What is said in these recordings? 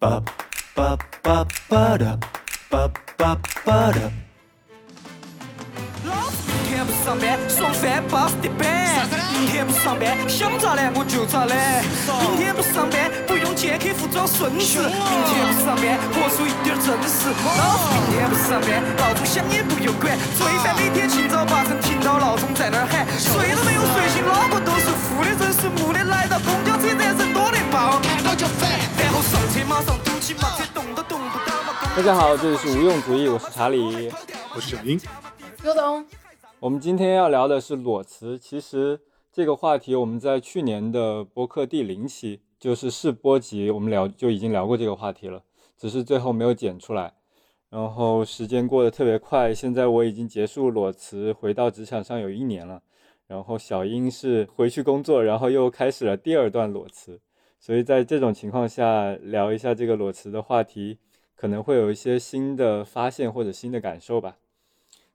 ba ba ba da 老子明天不上班，爽翻巴适的板。明天不上班，想咋懒我就咋懒。明天不上班，不用见客服装孙子。明天不上班，活出一点真实。老子明天不上班，闹钟响也不用管。罪犯每天清早八晨听到闹钟在那儿喊，睡都没有睡醒，脑壳都是负的，人是木的。来到公交车站，人多得爆，看到就烦。大家好，这里是无用主义，我是查理。我是小英，刘总，我们今天要聊的是裸辞。其实这个话题我们在去年的播客第零期，就是试播集，我们聊就已经聊过这个话题了，只是最后没有剪出来。然后时间过得特别快，现在我已经结束裸辞，回到职场上有一年了。然后小英是回去工作，然后又开始了第二段裸辞。所以在这种情况下聊一下这个裸辞的话题，可能会有一些新的发现或者新的感受吧。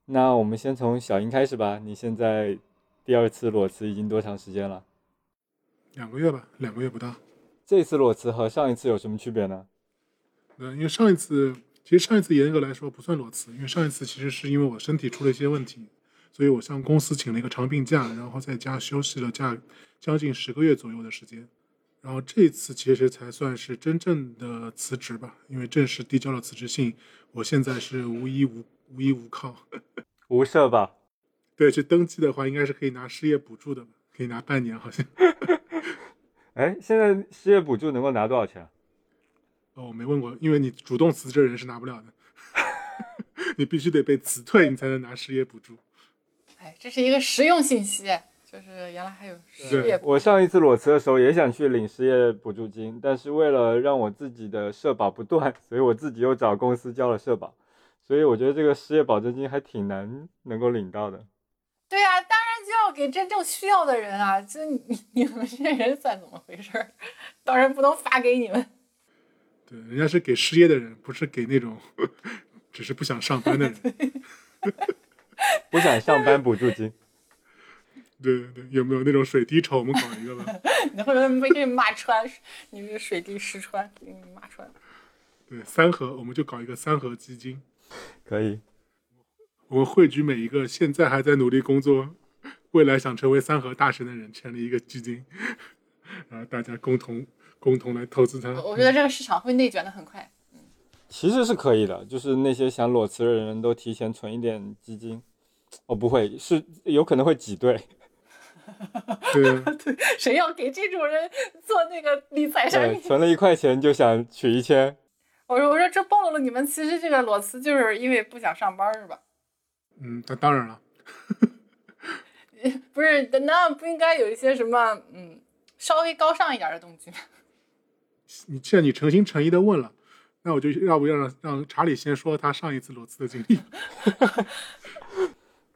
那我们先从小英开始吧。你现在第二次裸辞已经多长时间了？两个月吧，两个月不到。这次裸辞和上一次有什么区别呢？嗯，因为上一次其实上一次严格来说不算裸辞，因为上一次其实是因为我身体出了一些问题，所以我向公司请了一个长病假，然后在家休息了假将近十个月左右的时间。然后这次其实才算是真正的辞职吧，因为正式递交了辞职信，我现在是无依无无依无靠。无社保。对，去登记的话，应该是可以拿失业补助的，可以拿半年好像。哎，现在失业补助能够拿多少钱？哦，我没问过，因为你主动辞职的人是拿不了的，你必须得被辞退，你才能拿失业补助。哎，这是一个实用信息，就是原来还有失业我上一次裸辞的时候也想去领失业补助金，但是为了让我自己的社保不断，所以我自己又找公司交了社保。所以我觉得这个失业保证金还挺难能够领到的。对呀、当然就要给真正需要的人啊！就你 你们这些人算怎么回事儿？当然不能发给你们。对，人家是给失业的人，不是给那种 只是不想上班的人。不想上班补助金，对对对，有没有那种水滴筹？我们搞一个吧。你会不会被给你骂穿？你这水滴石穿，给你骂穿。对，三合，我们就搞一个三合基金，可以。我们汇聚每一个现在还在努力工作、未来想成为三核大神的人，成立一个基金，然后大家共同共同来投资它。我我觉得这个市场会内卷的很快。其实是可以的，就是那些想裸辞的人都提前存一点基金。哦，不会，是有可能会挤兑。对 对，谁要给这种人做那个理财产对，品？存了一块钱就想取一千，我说我说这暴露了你们其实这个裸辞就是因为不想上班是吧？嗯，那当然了，不是，那不应该有一些什么嗯稍微高尚一点的动机吗？你既然你诚心诚意的问了，那我就要不要让让查理先说他上一次裸辞的经历？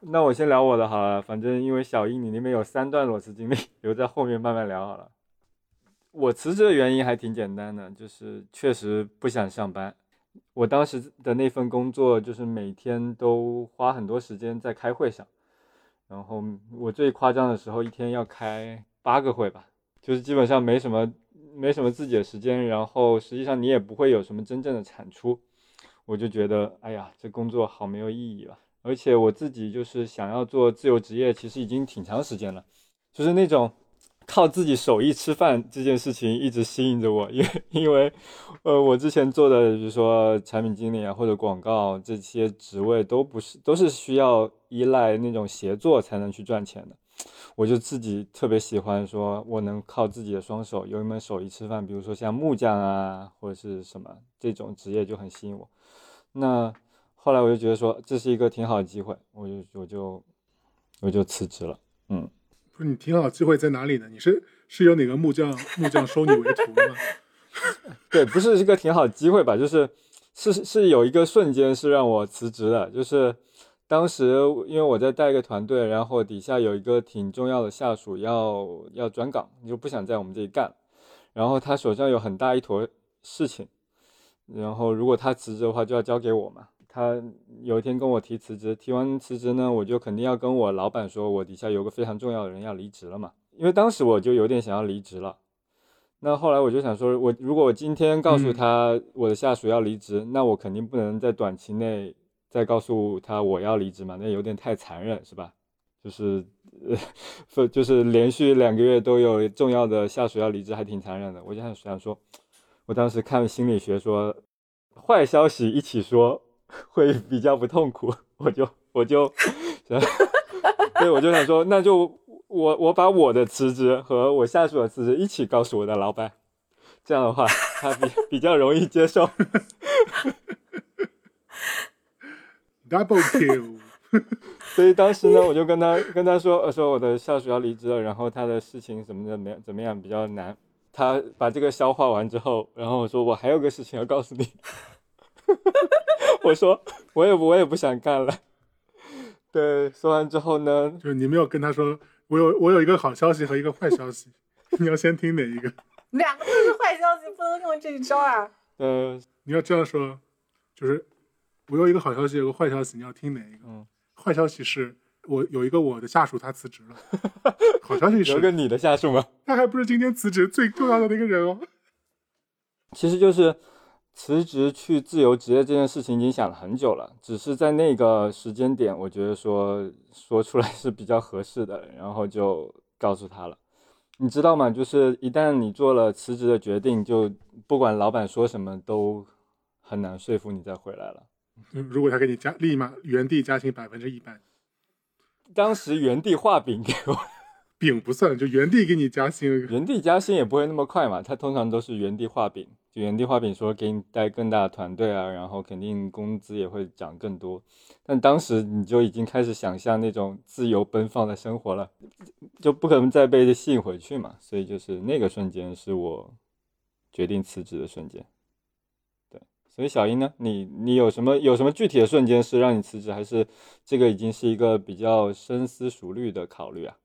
那我先聊我的好了，反正因为小英你那边有三段裸辞经历，留在后面慢慢聊好了。我辞职的原因还挺简单的，就是确实不想上班。我当时的那份工作就是每天都花很多时间在开会上，然后我最夸张的时候一天要开八个会吧，就是基本上没什么没什么自己的时间，然后实际上你也不会有什么真正的产出，我就觉得哎呀，这工作好没有意义了。而且我自己就是想要做自由职业，其实已经挺长时间了，就是那种靠自己手艺吃饭这件事情一直吸引着我，因为因为呃我之前做的比如说产品经理啊或者广告这些职位都不是都是需要依赖那种协作才能去赚钱的，我就自己特别喜欢说我能靠自己的双手有一门手艺吃饭，比如说像木匠啊或者是什么这种职业就很吸引我，那。后来我就觉得说这是一个挺好的机会，我就我就我就辞职了。嗯，不是你挺好，机会在哪里呢？你是是有哪个木匠木匠收你为徒吗？对，不是一个挺好的机会吧？就是是是有一个瞬间是让我辞职的，就是当时因为我在带一个团队，然后底下有一个挺重要的下属要要转岗，就不想在我们这里干，然后他手上有很大一坨事情，然后如果他辞职的话，就要交给我嘛。他有一天跟我提辞职，提完辞职呢，我就肯定要跟我老板说，我底下有个非常重要的人要离职了嘛。因为当时我就有点想要离职了，那后来我就想说，我如果我今天告诉嗯他我的下属要离职，那我肯定不能在短期内再告诉他我要离职嘛，那有点太残忍，是吧？就是 呃，就是连续两个月都有重要的下属要离职，还挺残忍的。我就想想说，我当时看心理学说，坏消息一起说 会比较不痛苦，我就我就想，对，我就想说，那就我我把我的辞职和我下属的辞职一起告诉我的老板，这样的话他比比较容易接受。double kill，所以当时呢，我就跟他跟他说，呃，说我的下属要离职了，然后他的事情怎么的没怎么样比较难。他把这个消化完之后，然后我说我还有个事情要告诉你，我说我也我也不想干了。对，说完之后呢，就是你没有跟他说，我有我有一个好消息和一个坏消息，你要先听哪一个？两个都是坏消息，不能用这一招啊！呃，你要这样说，就是我有一个好消息，有个坏消息，你要听哪一个？嗯，坏消息是我有一个我的下属他辞职了，好消息是有个你的下属吗？他还不是今天辞职最重要的那个人哦。其实就是辞职去自由职业这件事情已经想了很久了，只是在那个时间点，我觉得说说出来是比较合适的，然后就告诉他了。你知道吗？就是一旦你做了辞职的决定，就不管老板说什么，都很难说服你再回来了。如果他给你加立马原地加薪百分之一百，当时原地画饼给我，饼不算，就原地给你加薪。原地加薪也不会那么快嘛，他通常都是原地画饼，就原地画饼说给你带更大的团队啊，然后肯定工资也会涨更多。但当时你就已经开始想象那种自由奔放的生活了，就不可能再被吸引回去嘛，所以就是那个瞬间是我决定辞职的瞬间。对，所以小英呢，你你有什么有什么具体的瞬间是让你辞职，还是这个已经是一个比较深思熟虑的考虑啊？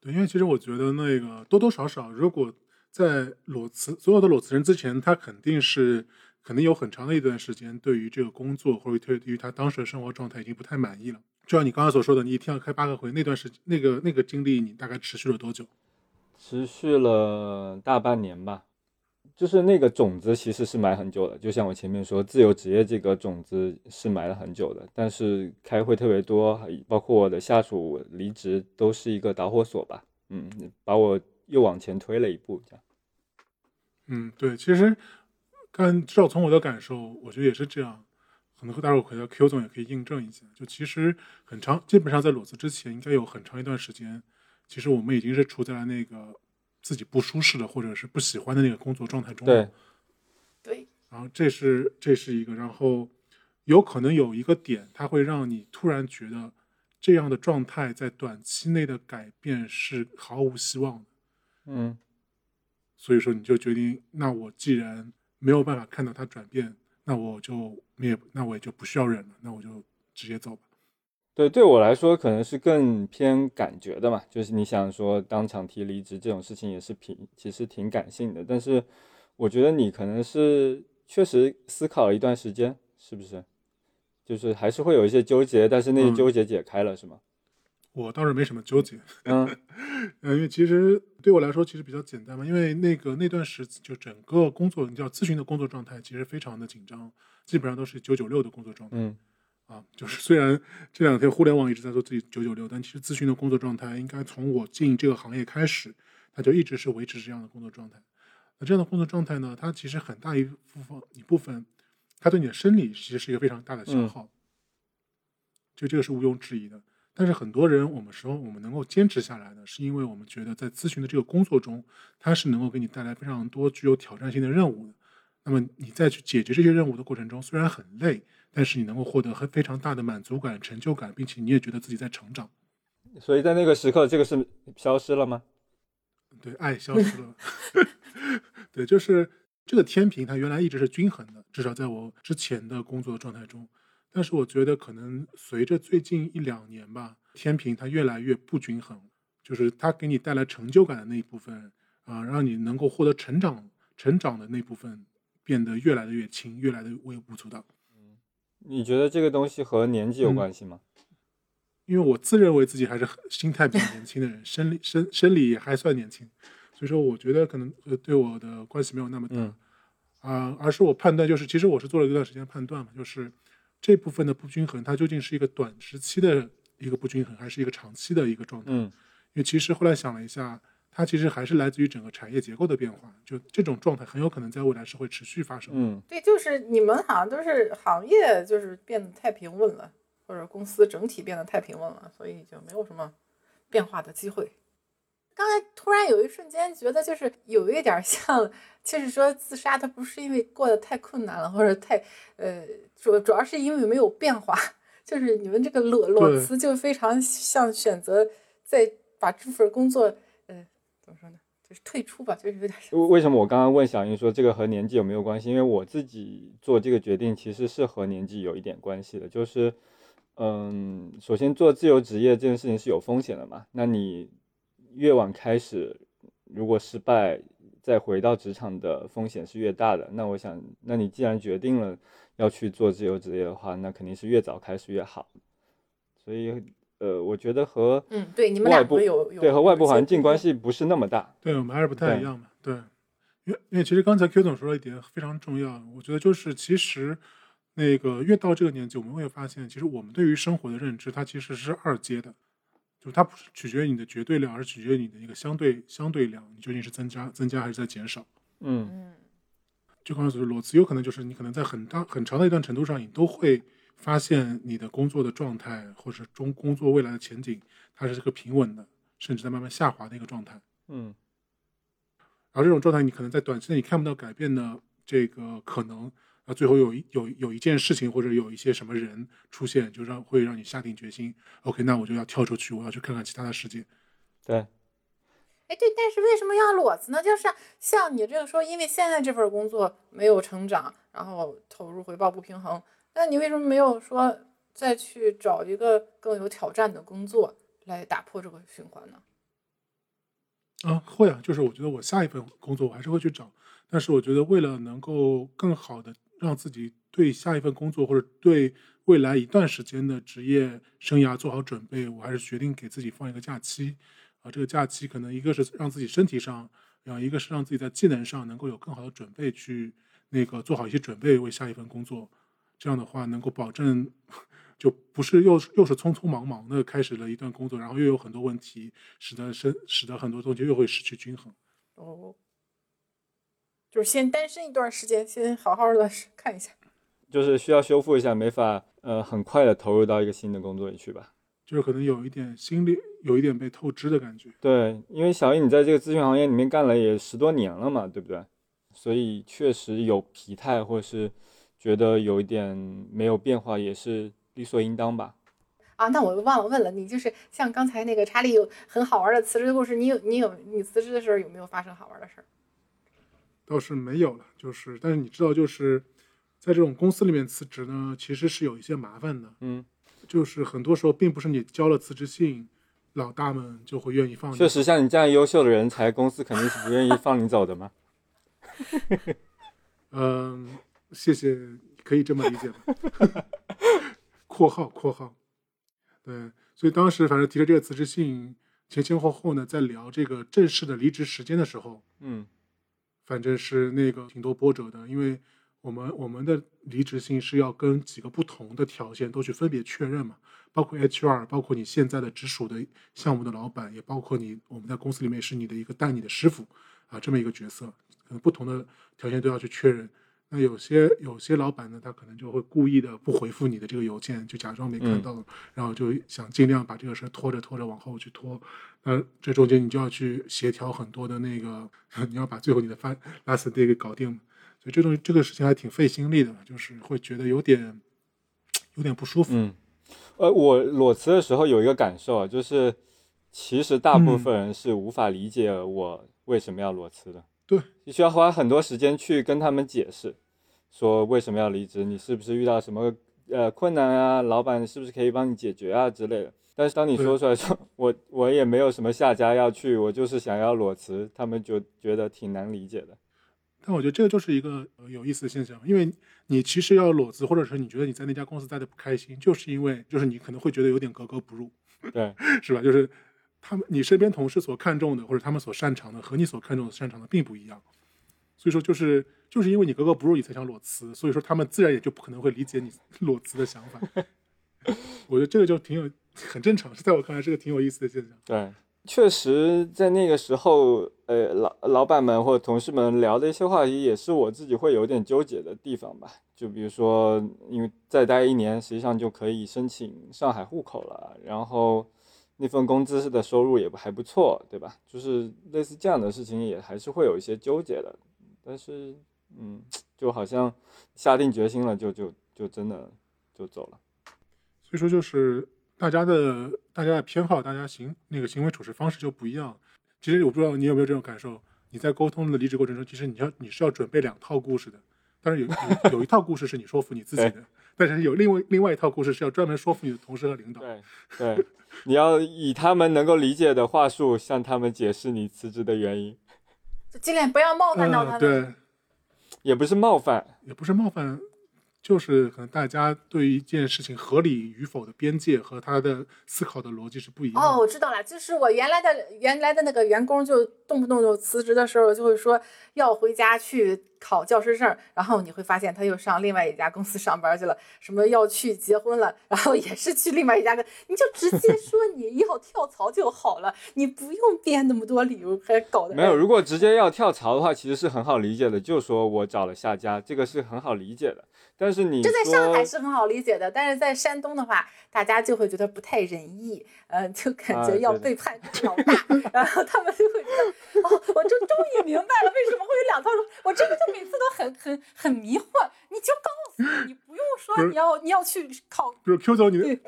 对，因为其实我觉得那个多多少少，如果在裸辞所有的裸辞人之前，他肯定是肯定有很长的一段时间对于这个工作或者对于他当时的生活状态已经不太满意了。就像你刚刚所说的，你一天要开八个会，那段时那个那个经历你大概持续了多久？持续了大半年吧，就是那个种子其实是埋很久的，就像我前面说，自由职业这个种子是埋了很久的，但是开会特别多，包括我的下属离职，都是一个导火索吧，嗯，把我又往前推了一步，这样。嗯，对，其实看至少从我的感受，我觉得也是这样。可能待会儿回到 Q 总也可以印证一下。就其实很长，基本上在裸辞之前，应该有很长一段时间，其实我们已经是处在那个自己不舒适的或者是不喜欢的那个工作状态中。对，对，然后这是这是一个，然后有可能有一个点，它会让你突然觉得这样的状态在短期内的改变是毫无希望的。嗯，所以说你就决定，那我既然没有办法看到它转变，那我就也那我也就不需要忍了，那我就直接走吧。对，对我来说可能是更偏感觉的嘛，就是你想说当场提离职这种事情也是挺其实挺感性的，但是我觉得你可能是确实思考了一段时间，是不是？就是还是会有一些纠结，但是那些嗯纠结解开了，是吗？我倒是没什么纠结，嗯嗯，因为其实对我来说其实比较简单嘛，因为那个那段时就整个工作，你叫咨询的工作状态其实非常的紧张，基本上都是九九六的工作状态。嗯啊，就是虽然这两天互联网一直在做自己九九六，但其实咨询的工作状态应该从我进这个行业开始，它就一直是维持这样的工作状态。那这样的工作状态呢，它其实很大一部分一部分，它对你的生理其实是一个非常大的消嗯耗，就这个是毋庸置疑的。但是很多人，我们说我们能够坚持下来的，是因为我们觉得在咨询的这个工作中，它是能够给你带来非常多具有挑战性的任务的。那么你在去解决这些任务的过程中，虽然很累，但是你能够获得很非常大的满足感、成就感，并且你也觉得自己在成长。所以在那个时刻，这个是消失了吗？对，爱消失了。对，就是这个天平，它原来一直是均衡的，至少在我之前的工作状态中。但是我觉得，可能随着最近一两年吧，天平它越来越不均衡，就是它给你带来成就感的那一部分啊、让你能够获得成长、成长的那部分变得越来的越轻，越来的微不足道。你觉得这个东西和年纪有嗯关系吗？因为我自认为自己还是很心态比较年轻的人，生理生生理也还算年轻，所以说我觉得可能呃对我的关系没有那么大。嗯啊、而是我判断就是，其实我是做了一段时间判断嘛，就是这部分的不均衡，它究竟是一个短时期的一个不均衡，还是一个长期的一个状态？嗯因为其实后来想了一下，它其实还是来自于整个产业结构的变化，就这种状态很有可能在未来是会持续发生的。嗯对，就是你们好像都是行业就是变得太平稳了，或者公司整体变得太平稳了，所以就没有什么变化的机会。刚才突然有一瞬间觉得，就是有一点像，就是说自杀，它不是因为过得太困难了，或者太呃，主主要是因为没有变化。就是你们这个裸裸辞就非常像选择在把这份工作，呃，怎么说呢，就是退出吧，就是有点。为什么我刚刚问小英说这个和年纪有没有关系？因为我自己做这个决定其实是和年纪有一点关系的，就是，嗯，首先做自由职业这件事情是有风险的嘛，那你越晚开始，如果失败，再回到职场的风险是越大的。那我想，那你既然决定了要去做自由职业的话，那肯定是越早开始越好。所以，呃，我觉得和嗯，对，你们外部两个有有对和外部环境关系不是那么大。对我们还是不太一样嘛。对，因为因为其实刚才 Q 总说了一点非常重要，我觉得就是其实那个越到这个年纪，我们会发现，其实我们对于生活的认知，它其实是二阶的，就它不是取决于你的绝对量，而是取决于你的一个相对相对量，你究竟是增加增加还是在减少。嗯嗯就刚才所说，裸辞有可能就是你可能在很大很长的一段程度上，你都会发现你的工作的状态或者中工作未来的前景，它是个平稳的，甚至在慢慢下滑的一个状态。嗯而这种状态，你可能在短期内你看不到改变的这个可能，啊，最后有一有有一件事情或者有一些什么人出现，就让会让你下定决心，OK，那我就要跳出去，我要去看看其他的世界。对，哎，对，但是为什么要裸辞呢？就是像你这个说，因为现在这份工作没有成长，然后投入回报不平衡，那你为什么没有说再去找一个更有挑战的工作来打破这个循环呢？啊，会啊，就是我觉得我下一份工作我还是会去找，但是我觉得为了能够更好的让自己对下一份工作或者对未来一段时间的职业生涯做好准备，我还是决定给自己放一个假期。啊，这个假期可能一个是让自己身体上，然后一个是让自己在技能上能够有更好的准备，去那个做好一些准备为下一份工作。这样的话能够保证，就不是又又是匆匆忙忙的开始了一段工作，然后又有很多问题，使得生使得很多东西又会失去均衡。哦，就是先单身一段时间，先好好的看一下。就是需要修复一下，没法呃很快的投入到一个新的工作里去吧。就是可能有一点心里有一点被透支的感觉。对，因为小易你在这个咨询行业里面干了也十多年了嘛，对不对？所以确实有疲态，或是觉得有一点没有变化，也是理所应当吧。啊，那我忘了问了，你就是像刚才那个查理有很好玩的辞职的故事，你有你有你辞职的时候有没有发生好玩的事儿？倒是没有了，就是但是你知道，就是在这种公司里面辞职呢，其实是有一些麻烦的，嗯，就是很多时候并不是你交了辞职信，老大们就会愿意放你。确实，像你这样优秀的人才，公司肯定是不愿意放你走的嘛。嗯，谢谢，可以这么理解吧？括号括号，对，所以当时反正提了这个辞职信，前前后后呢，在聊这个正式的离职时间的时候，嗯反正是那个挺多波折的，因为我们我们的离职信是要跟几个不同的条件都去分别确认嘛，包括 HR，包括你现在的直属的项目的老板，也包括你我们在公司里面是你的一个带你的师傅啊这么一个角色，可能不同的条件都要去确认。那有些有些老板呢，他可能就会故意的不回复你的这个邮件，就假装没看嗯到，然后就想尽量把这个事儿拖着拖着往后去拖。那这中间你就要去协调很多的那个，你要把最后你的发 last day 给搞定。所以这东西这个事情还挺费心力的，就是会觉得有点有点不舒服。嗯，呃，我裸辞的时候有一个感受啊，就是其实大部嗯分人是无法理解我为什么要裸辞的。对，你需要花很多时间去跟他们解释，说为什么要离职，你是不是遇到什么呃困难啊，老板是不是可以帮你解决啊之类的。但是当你说出来说，我我也没有什么下家要去，我就是想要裸辞，他们就觉得挺难理解的。但我觉得这个就是一个呃有意思的现象，因为你其实要裸辞，或者是你觉得你在那家公司待的不开心，就是因为就是你可能会觉得有点格格不入，对，是吧？就是他们你身边同事所看重的或者他们所擅长的和你所看重的擅长的并不一样，所以说就是就是因为你格格不入，你才想裸辞，所以说他们自然也就不可能会理解你 裸辞的想法。我觉得这个就挺有很正常，在我看来是个挺有意思的现象。对，确实在那个时候，呃，老老板们或者同事们聊的一些话题，也是我自己会有点纠结的地方吧。就比如说，因为再待一年，实际上就可以申请上海户口了，然后那份工资的收入也还不错，对吧？就是类似这样的事情，也还是会有一些纠结的。但是，嗯，就好像下定决心了，就就就真的就走了。所以说就是大家的大家的偏好，大家行那个行为处事方式就不一样。其实我不知道你有没有这种感受，你在沟通的离职过程中，其实你要你是要准备两套故事的，但是有有有一套故事是你说服你自己的，但是有另外另外一套故事是要专门说服你的同事和领导。对对，你要以他们能够理解的话术向他们解释你辞职的原因，就尽量不要冒犯到他嗯，们。对，也不是冒犯。也不是冒犯，就是可能大家对于一件事情合理与否的边界和他的思考的逻辑是不一样的。哦，我知道了，就是我原来的原来的那个员工，就动不动就辞职的时候就会说要回家去考教师证，然后你会发现他又上另外一家公司上班去了，什么要去结婚了，然后也是去另外一家的，你就直接 说你要跳槽就好了，你不用编那么多理由，还搞得没有，如果直接要跳槽的话，其实是很好理解的，就说我找了下家，这个是很好理解的。但是你这在上海是很好理解的，但是在山东的话，大家就会觉得不太仁义，呃，就感啊觉要背叛老大，然后他们就会觉得，哦，我就终于明白了为什么会有两套，我这个就每次都很很很迷惑，你就告诉我，你不用说你要你要去考，比如 Q 总，你的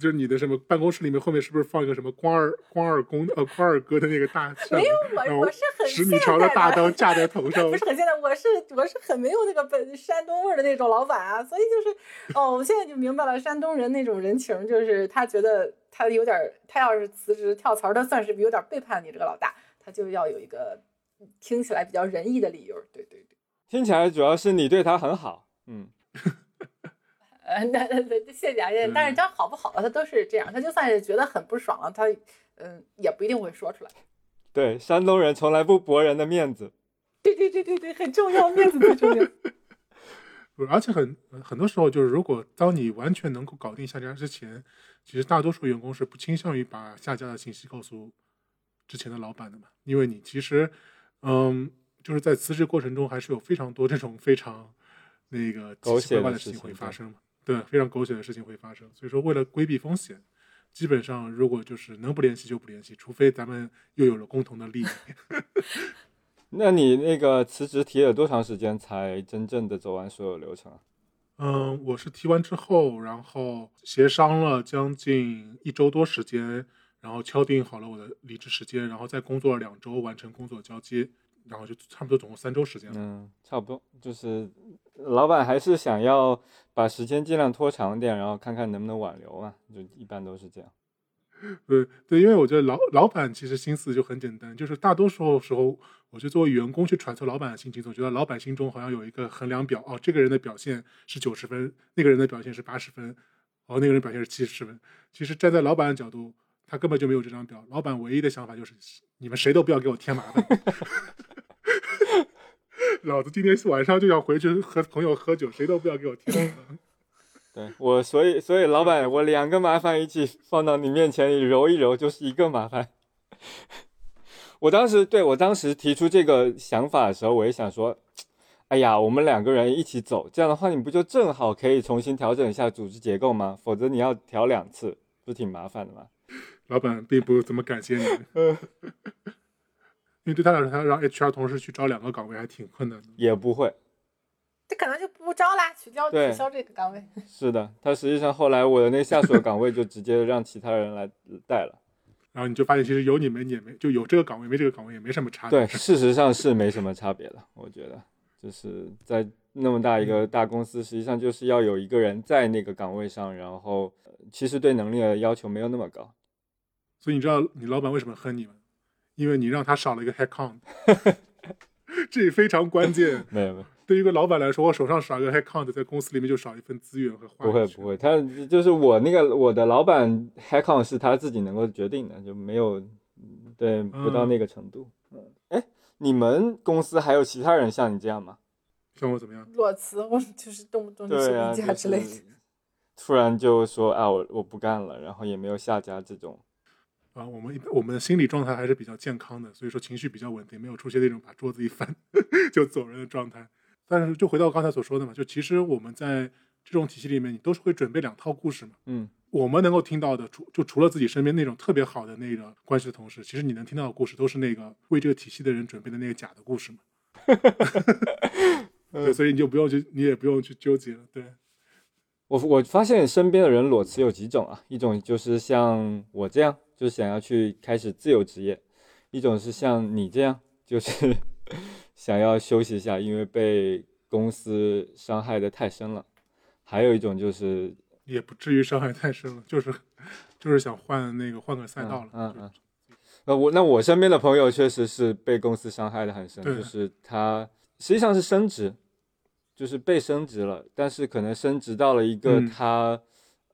就是你的什么办公室里面后面是不是放一个什么关二关二公呃关二哥的那个大扇没有我我是很十米现长的大刀架在头 上不，是很现在，我是我是很没有那个本山东味儿的那种老板啊，所以就是哦，我现在就明白了，山东人那种人情，就是他觉得他有点儿，他要是辞职跳槽儿，他算是有点背叛你这个老大，他就要有一个听起来比较仁义的理由。对对对，听起来主要是你对他很好，嗯，呃，那那那谢谢啊，嗯但是他好不好了，他都是这样，他就算是觉得很不爽了，他嗯也不一定会说出来。对，山东人从来不驳人的面子。对对对对对，很重要，面子最重要。不是而且很很多时候就是，如果当你完全能够搞定下家之前，其实大多数员工是不倾向于把下家的信息告诉之前的老板的嘛，因为你其实，嗯，就是在辞职过程中还是有非常多这种非常那个奇奇怪怪的事情会发生嘛，对，非常狗血的事情会发生，所以说为了规避风险。基本上，如果就是能不联系就不联系，除非咱们又有了共同的利益。那你那个辞职提了多长时间才真正的走完所有流程啊？嗯，我是提完之后，然后协商了将近一周多时间，然后敲定好了我的离职时间，然后再工作了两周完成工作交接，然后就差不多总共三周时间了。嗯，差不多，就是老板还是想要把时间尽量拖长点，然后看看能不能挽留嘛，就一般都是这样。对对，因为我觉得老老板其实心思就很简单，就是大多数时候，我就作为员工去揣测老板的心情，总觉得老板心中好像有一个衡量表，哦，这个人的表现是九十分，那个人的表现是八十分，哦，那个人表现是七十分。其实站在老板的角度，他根本就没有这张表，老板唯一的想法就是你们谁都不要给我添麻烦。老子今天晚上就要回去和朋友喝酒，谁都不要给我添麻烦。对我，所以所以老板，我两个麻烦一起放到你面前揉一揉，就是一个麻烦。我当时对我当时提出这个想法的时候，我也想说，哎呀，我们两个人一起走，这样的话你不就正好可以重新调整一下组织结构吗？否则你要调两次，不挺麻烦的吗？老板并不怎么感谢你们，因为对他来说，他让 HR 同事去招两个岗位还挺困难的。也不会，这可能就不招啦，取消取消这个岗位。是的，他实际上后来我的那下属的岗位就直接让其他人来带了。然后你就发现，其实有你们也没，就有这个岗位没这个岗位也没什么差别。对，事实上是没什么差别的，我觉得，就是在那么大一个大公司，实际上就是要有一个人在那个岗位上，然后呃其实对能力的要求没有那么高。所以你知道你老板为什么恨你吗？因为你让他少了一个 head count，这非常关键。没有没有，对于一个老板来说，我手上少一个 headcount，在公司里面就少一份资源和话语权不会不会，他就是我那个我的老板 headcount 是他自己能够决定的，就没有对不到嗯那个程度。嗯，哎，你们公司还有其他人像你这样吗？像我怎么样？裸辞，我就是动不动就休对啊，病假之类的。是突然就说啊我我不干了，然后也没有下家这种。啊，我们一我们的心理状态还是比较健康的，所以说情绪比较稳定，没有出现那种把桌子一翻 就走人的状态。但是就回到刚才所说的嘛，就其实我们在这种体系里面，你都是会准备两套故事嘛。嗯，我们能够听到的，除就除了自己身边那种特别好的那个关系的同事，其实你能听到的故事都是那个为这个体系的人准备的那个假的故事嘛。对，所以你就不用去，你也不用去纠结了。对，我我发现身边的人裸辞有几种啊，一种就是像我这样，就是想要去开始自由职业；一种是像你这样，就是 想要休息一下，因为被公司伤害的太深了；还有一种就是也不至于伤害太深了，就是就是想换那个换个赛道了。嗯嗯。呃，我那我身边的朋友确实是被公司伤害的很深，就是他实际上是升职，就是被升职了，但是可能升职到了一个嗯。他、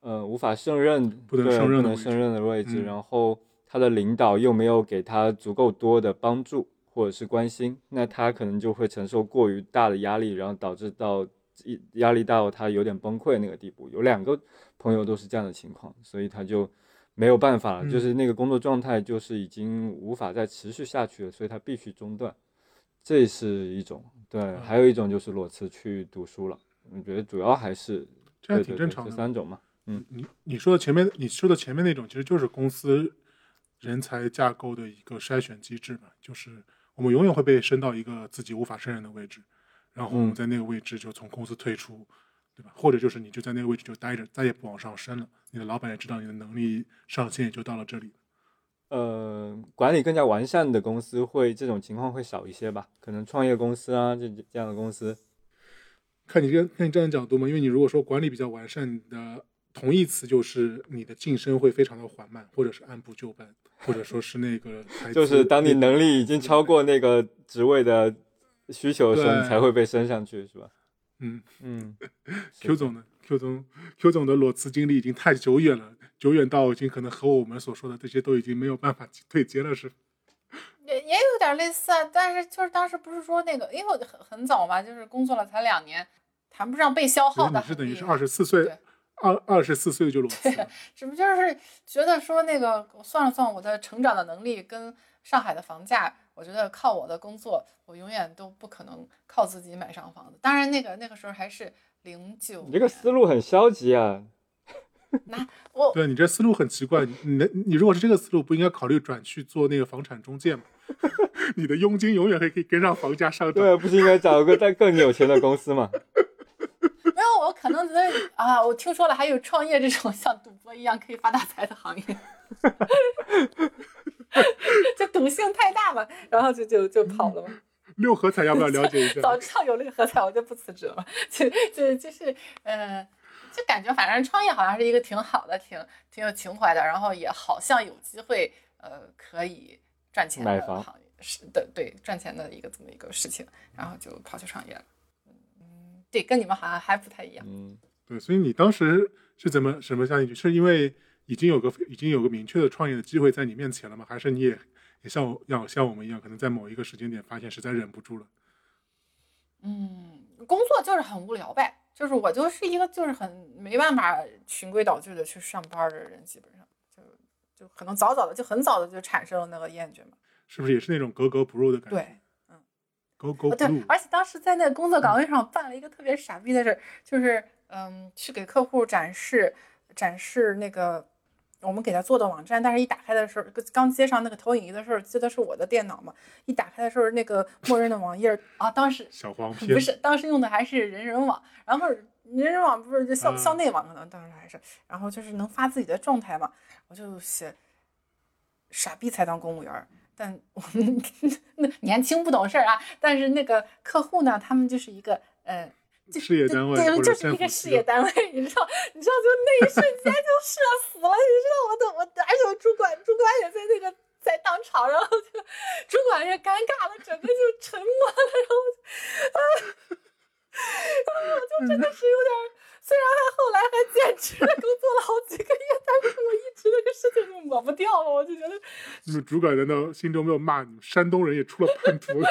呃无法胜任不能对胜任的位置不能胜任的位置，嗯然后他的领导又没有给他足够多的帮助或者是关心，那他可能就会承受过于大的压力，然后导致到一压力大到他有点崩溃那个地步。有两个朋友都是这样的情况，所以他就没有办法就是那个工作状态就是已经无法再持续下去了，所以他必须中断。这是一种，对，嗯还有一种就是裸辞去读书了。我觉得主要还是对对对挺正常的。这三种嘛。你你说的前面你说的前面那种，其实就是公司人才架构的一个筛选机制嘛，就是我们永远会被升到一个自己无法胜任的位置，然后我们嗯在那个位置就从公司退出，对吧？或者就是你就在那个位置就待着，再也不往上升了，你的老板也知道你的能力上限也就到了这里。呃，管理更加完善的公司会这种情况会少一些吧？可能创业公司啊，这这样的公司，看你这看你这样的角度嘛，因为你如果说管理比较完善，的同义词就是你的晋升会非常的缓慢，或者是按部就班，或者说是那个就是当你能力已经超过那个职位的需求的时候，你才会被升上去，是吧？嗯嗯 Q 总呢？Q 总，Q 总的裸辞经历已经太久远了，久远到已经可能和我们所说的这些都已经没有办法对接了，是？也也有点类似啊，但是就是当时不是说那个，因为我很很早嘛，就是工作了才两年，谈不上被消耗的。实你是等于是二十四岁对，二二十四岁就裸辞了，只不就是觉得说那个我算了算我的成长的能力跟上海的房价，我觉得靠我的工作，我永远都不可能靠自己买上房子。当然那个那个时候还是零九，你这个思路很消极啊。我对你这思路很奇怪。你你的你如果是这个思路，不应该考虑转去做那个房产中介吗？你的佣金永远还可以跟上房价上涨。对，不是应该找个再更有钱的公司吗？没有，我可能觉得啊，我听说了还有创业这种 像赌博一样可以发大财的行业，这赌性太大嘛，然后就就就跑了嘛。六合彩要不要了解一下？早知道有六合彩，我就不辞职了。就就就是呃，就感觉反正创业好像是一个挺好的、挺挺有情怀的，然后也好像有机会呃可以赚钱的行业，是的，对赚钱的一个这么一个事情，然后就跑去创业了。嗯，对，跟你们好像还不太一样。嗯，对，所以你当时是怎么什么下进去？是因为已经有个已经有个明确的创业的机会在你面前了吗？还是你也也像我像像我们一样，可能在某一个时间点发现实在忍不住了？嗯，工作就是很无聊呗，就是我就是一个就是很没办法循规蹈矩的去上班的人，基本上就就可能早早的就很早的就产生了那个厌倦嘛。是不是也是那种格格不入的感觉？对，，go go 啊，对而且当时在那个工作岗位上办了一个特别傻逼的事儿，就是嗯，去给客户展示展示那个我们给他做的网站，但是一打开的时候，刚接上那个投影仪的时候，接的是我的电脑嘛，一打开的时候，那个默认的网页啊，当时小黄片不是，当时用的还是人人网，然后人人网不是就校嗯。校内网可能当时还是，然后就是能发自己的状态嘛，我就写傻逼才当公务员儿，但我们 那年轻不懂事儿啊，但是那个客户呢，他们就是一个呃。就事业单位对，就是一个事业单位，你知道，你知道，就那一瞬间就社死了，你知道，我的我而且我主管主管也在那个在当场，然后就主管也尴尬了，整个就沉默了，然后就啊，我就真的是有点儿，虽然他后来还坚持了，工作了好几个月，但是我一直那个事情就抹不掉了，我就觉得你们主管难道心中没有骂你们山东人也出了叛徒？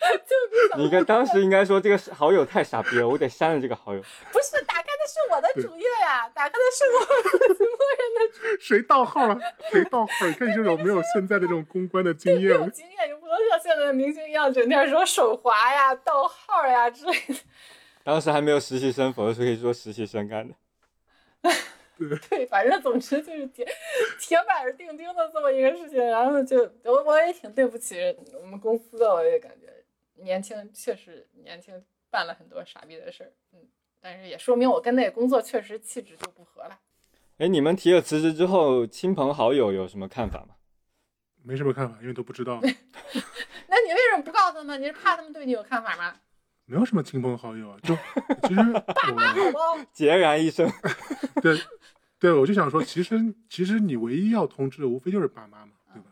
就你跟当时应该说这个好友太傻逼了，我得删了这个好友。不是打开的是我的主页呀，打开的是我默认的。谁盗号了？谁盗号？你看你这种没有现在的这种公关的经没有验，经验，就不能像现在的明星一样，整天说手滑呀、盗号呀之类的。当时还没有实习生，否则是可以说实习生干的。对，反正总之就是铁铁板儿钉钉的这么一个事情，然后就我我也挺对不起我们公司的，我也感觉年轻确实年轻办了很多傻逼的事儿，嗯，但是也说明我跟那个工作确实气质就不合了。哎，你们提了辞职之后，亲朋好友有什么看法吗？没什么看法，因为都不知道，那你为什么不告诉他们？你是怕他们对你有看法吗？没有什么亲朋好友啊。就其实爸 妈我好？孑然一身。对对，我就想说，其实其实你唯一要通知的，无非就是爸妈嘛，对吧？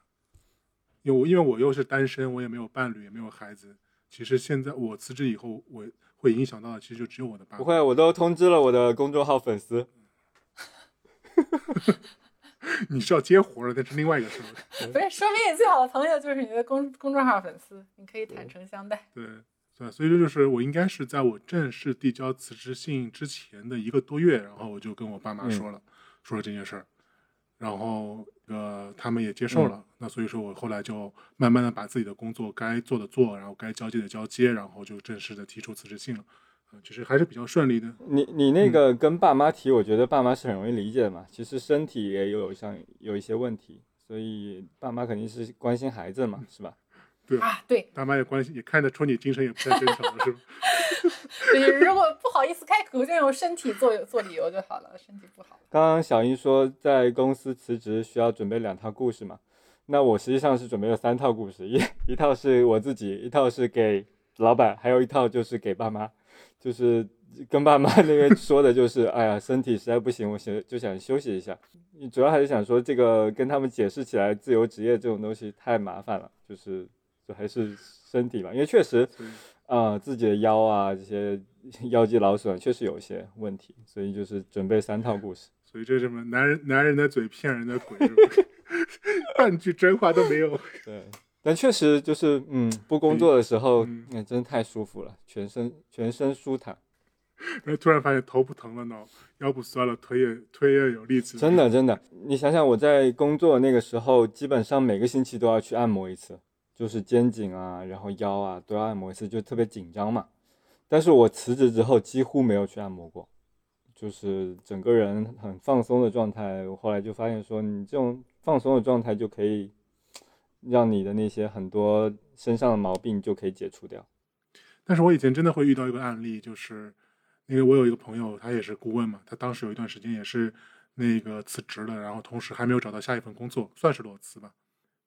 因为我因为我又是单身，我也没有伴侣，也没有孩子。其实现在我辞职以后，我会影响到的，其实就只有我的爸妈。不会，我都通知了我的公众号粉丝。你是要接活了，那是另外一个事儿。不是，说明你最好的朋友就是你的公公众号粉丝，你可以坦诚相待。对对，所以这就是我应该是在我正式递交辞职信之前的一个多月，然后我就跟我爸妈说了，说了这件事儿，然后呃他们也接受了。那所以说我后来就慢慢的把自己的工作该做的做，然后该交接的交接，然后就正式的提出辞职信了。嗯、其实还是比较顺利的。你你那个跟爸妈提，我觉得爸妈是很容易理解的嘛。其实身体也有像有一些问题，所以爸妈肯定是关心孩子嘛，是吧？对，啊，对，爸妈也关心，也看得出你精神也不太正常了，是吧？对，如果不好意思开口，就用身体做做理由就好了，身体不好。刚刚小英说在公司辞职需要准备两套故事嘛，那我实际上是准备了三套故事，一一套是我自己，一套是给老板，还有一套就是给爸妈，就是跟爸妈那边说的就是，哎呀，身体实在不行，我想就想休息一下。你主要还是想说这个跟他们解释起来，自由职业这种东西太麻烦了，就是就还是身体吧，因为确实。啊、自己的腰啊，这些腰肌劳损确实有一些问题，所以就是准备三套故事。所以这什么男人男人的嘴骗人的鬼？半句真话都没有。对，但确实就是，嗯，不工作的时候，嗯嗯，真的太舒服了，全身全身舒坦，然后突然发现头不疼了，脑腰不酸了，腿也腿也有力气了。真的真的。你想想，我在工作那个时候，基本上每个星期都要去按摩一次，就是肩颈啊，然后腰啊都要按摩一次，就特别紧张嘛。但是我辞职之后几乎没有去按摩过，就是整个人很放松的状态。我后来就发现说，你这种放松的状态就可以让你的那些很多身上的毛病就可以解除掉。但是我以前真的会遇到一个案例，就是那个我有一个朋友，他也是顾问嘛，他当时有一段时间也是那个辞职了，然后同时还没有找到下一份工作，算是裸辞吧。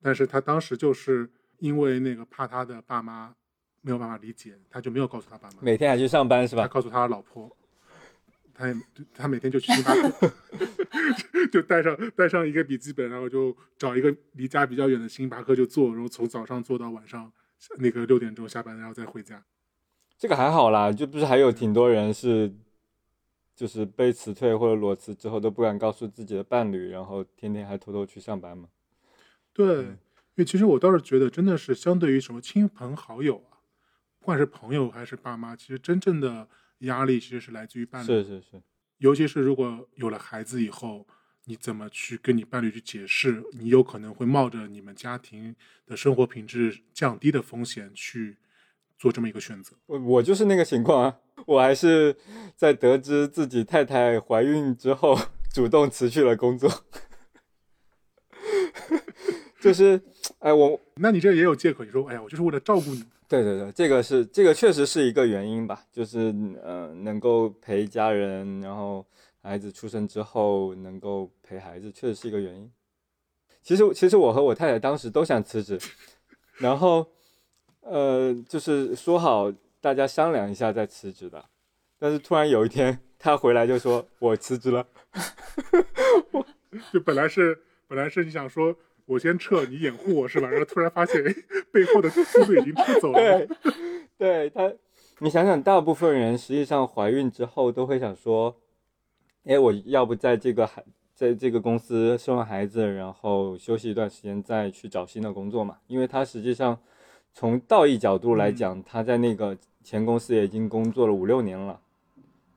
但是他当时就是因为那个怕他的爸妈没有办法理解，他就没有告诉他爸妈，每天还去上班是吧？他告诉他老婆，他也他每天就去星巴克，就带上带上一个笔记本，然后就找一个离家比较远的星巴克就坐，然后从早上坐到晚上那个六点钟下班，然后再回家。这个还好啦，就不是还有挺多人是，就是被辞退或者裸辞之后都不敢告诉自己的伴侣，然后天天还偷偷去上班吗。对，因为其实我倒是觉得，真的是相对于什么亲朋好友啊，不管是朋友还是爸妈，其实真正的压力其实是来自于伴侣。是是是，尤其是如果有了孩子以后，你怎么去跟你伴侣去解释，你有可能会冒着你们家庭的生活品质降低的风险去做这么一个选择。我我就是那个情况啊，我还是在得知自己太太怀孕之后，主动辞去了工作。就是，哎，我 那你这也有借口，你说，哎呀，我就是为了照顾你。对对对，这个是这个确实是一个原因吧，就是呃，能够陪家人，然后孩子出生之后能够陪孩子，确实是一个原因。其实其实我和我太太当时都想辞职，然后呃，就是说好大家商量一下再辞职的，但是突然有一天她回来就说我辞职了，就本来是本来是你想说我先撤，你掩护我是吧？然后突然发现，哎，背后的速度已经撤走了。对，对他，你想想，大部分人实际上怀孕之后都会想说，哎，我要不在这个孩在这个公司生完孩子，然后休息一段时间再去找新的工作嘛？因为他实际上从道义角度来讲，他在那个前公司也已经工作了五六年了，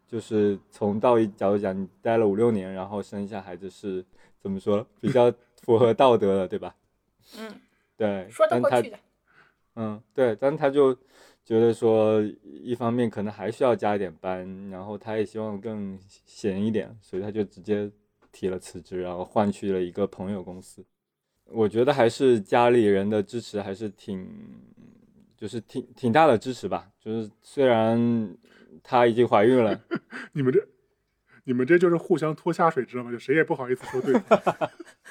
就是从道义角度讲，你待了五六年，然后生一下孩子是怎么说比较符合道德了，对吧？嗯，对，说得但他过去的。嗯，对，但他就觉得说，一方面可能还需要加一点班，然后他也希望更闲一点，所以他就直接提了辞职，然后换去了一个朋友公司。我觉得还是家里人的支持还是挺，就是挺挺大的支持吧。就是虽然她已经怀孕了，你们这，你们这就是互相拖下水，知道吗？就谁也不好意思说对方，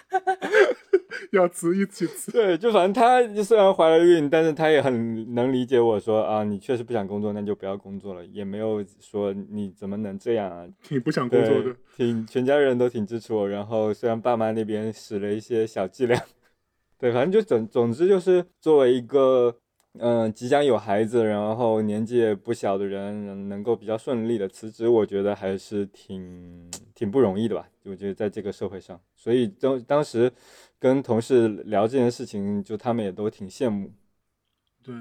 要辞一起辞。对，就反正她虽然怀了孕，但是她也很能理解我说啊，你确实不想工作，那就不要工作了，也没有说你怎么能这样啊，挺不想工作的，，挺全家人都挺支持我。然后虽然爸妈那边使了一些小伎俩，对，反正就总总之就是作为一个嗯、呃即将有孩子，然后年纪也不小的人，能够比较顺利的辞职，我觉得还是挺挺不容易的吧。我觉得在这个社会上，所以当当时跟同事聊这件事情，就他们也都挺羡慕。对，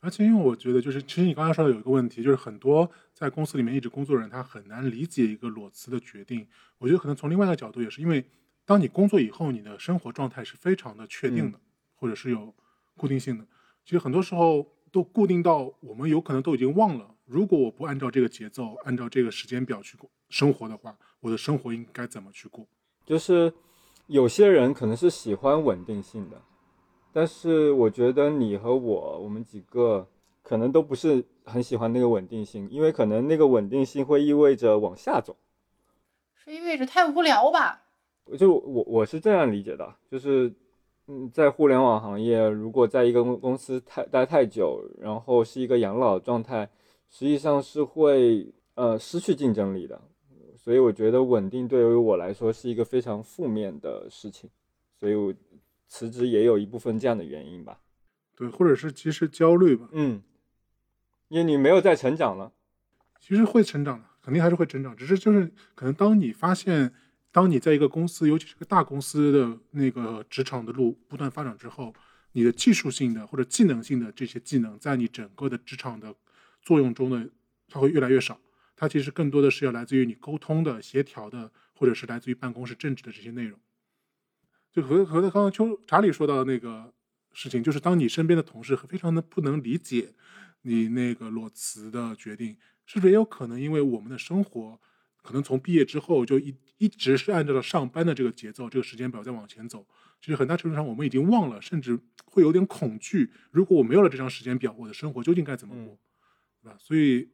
而且因为我觉得，就是其实你刚才说的有一个问题，就是很多在公司里面一直工作的人，他很难理解一个裸辞的决定。我觉得可能从另外一个角度，也是因为当你工作以后，你的生活状态是非常的确定的，或者是有固定性的。其实很多时候都固定到我们有可能都已经忘了，如果我不按照这个节奏，按照这个时间表去过生活的话，我的生活应该怎么去过？就是有些人可能是喜欢稳定性的，但是我觉得你和我，我们几个可能都不是很喜欢那个稳定性，因为可能那个稳定性会意味着往下走。是意味着太无聊吧？就我我是这样理解的，就是嗯，在互联网行业，如果在一个公公司太待太久，然后是一个养老状态，实际上是会呃失去竞争力的。所以我觉得稳定对于我来说是一个非常负面的事情，所以我辞职也有一部分这样的原因吧。对，或者是其实焦虑吧，嗯，因为你没有在成长了。其实会成长的，肯定还是会成长。只是就是可能当你发现，当你在一个公司，尤其是个大公司的那个职场的路不断发展之后，你的技术性的或者技能性的这些技能，在你整个的职场的作用中呢，它会越来越少。它其实更多的是要来自于你沟通的、协调的，或者是来自于办公室政治的这些内容。就和和刚刚邱查理说到的那个事情，就是当你身边的同事非常的不能理解你那个裸辞的决定，是不是也有可能因为我们的生活可能从毕业之后就一一直是按照了上班的这个节奏、这个时间表在往前走？其实很大程度上我们已经忘了，甚至会有点恐惧。如果我没有了这张时间表，我的生活究竟该怎么过？对吧？所以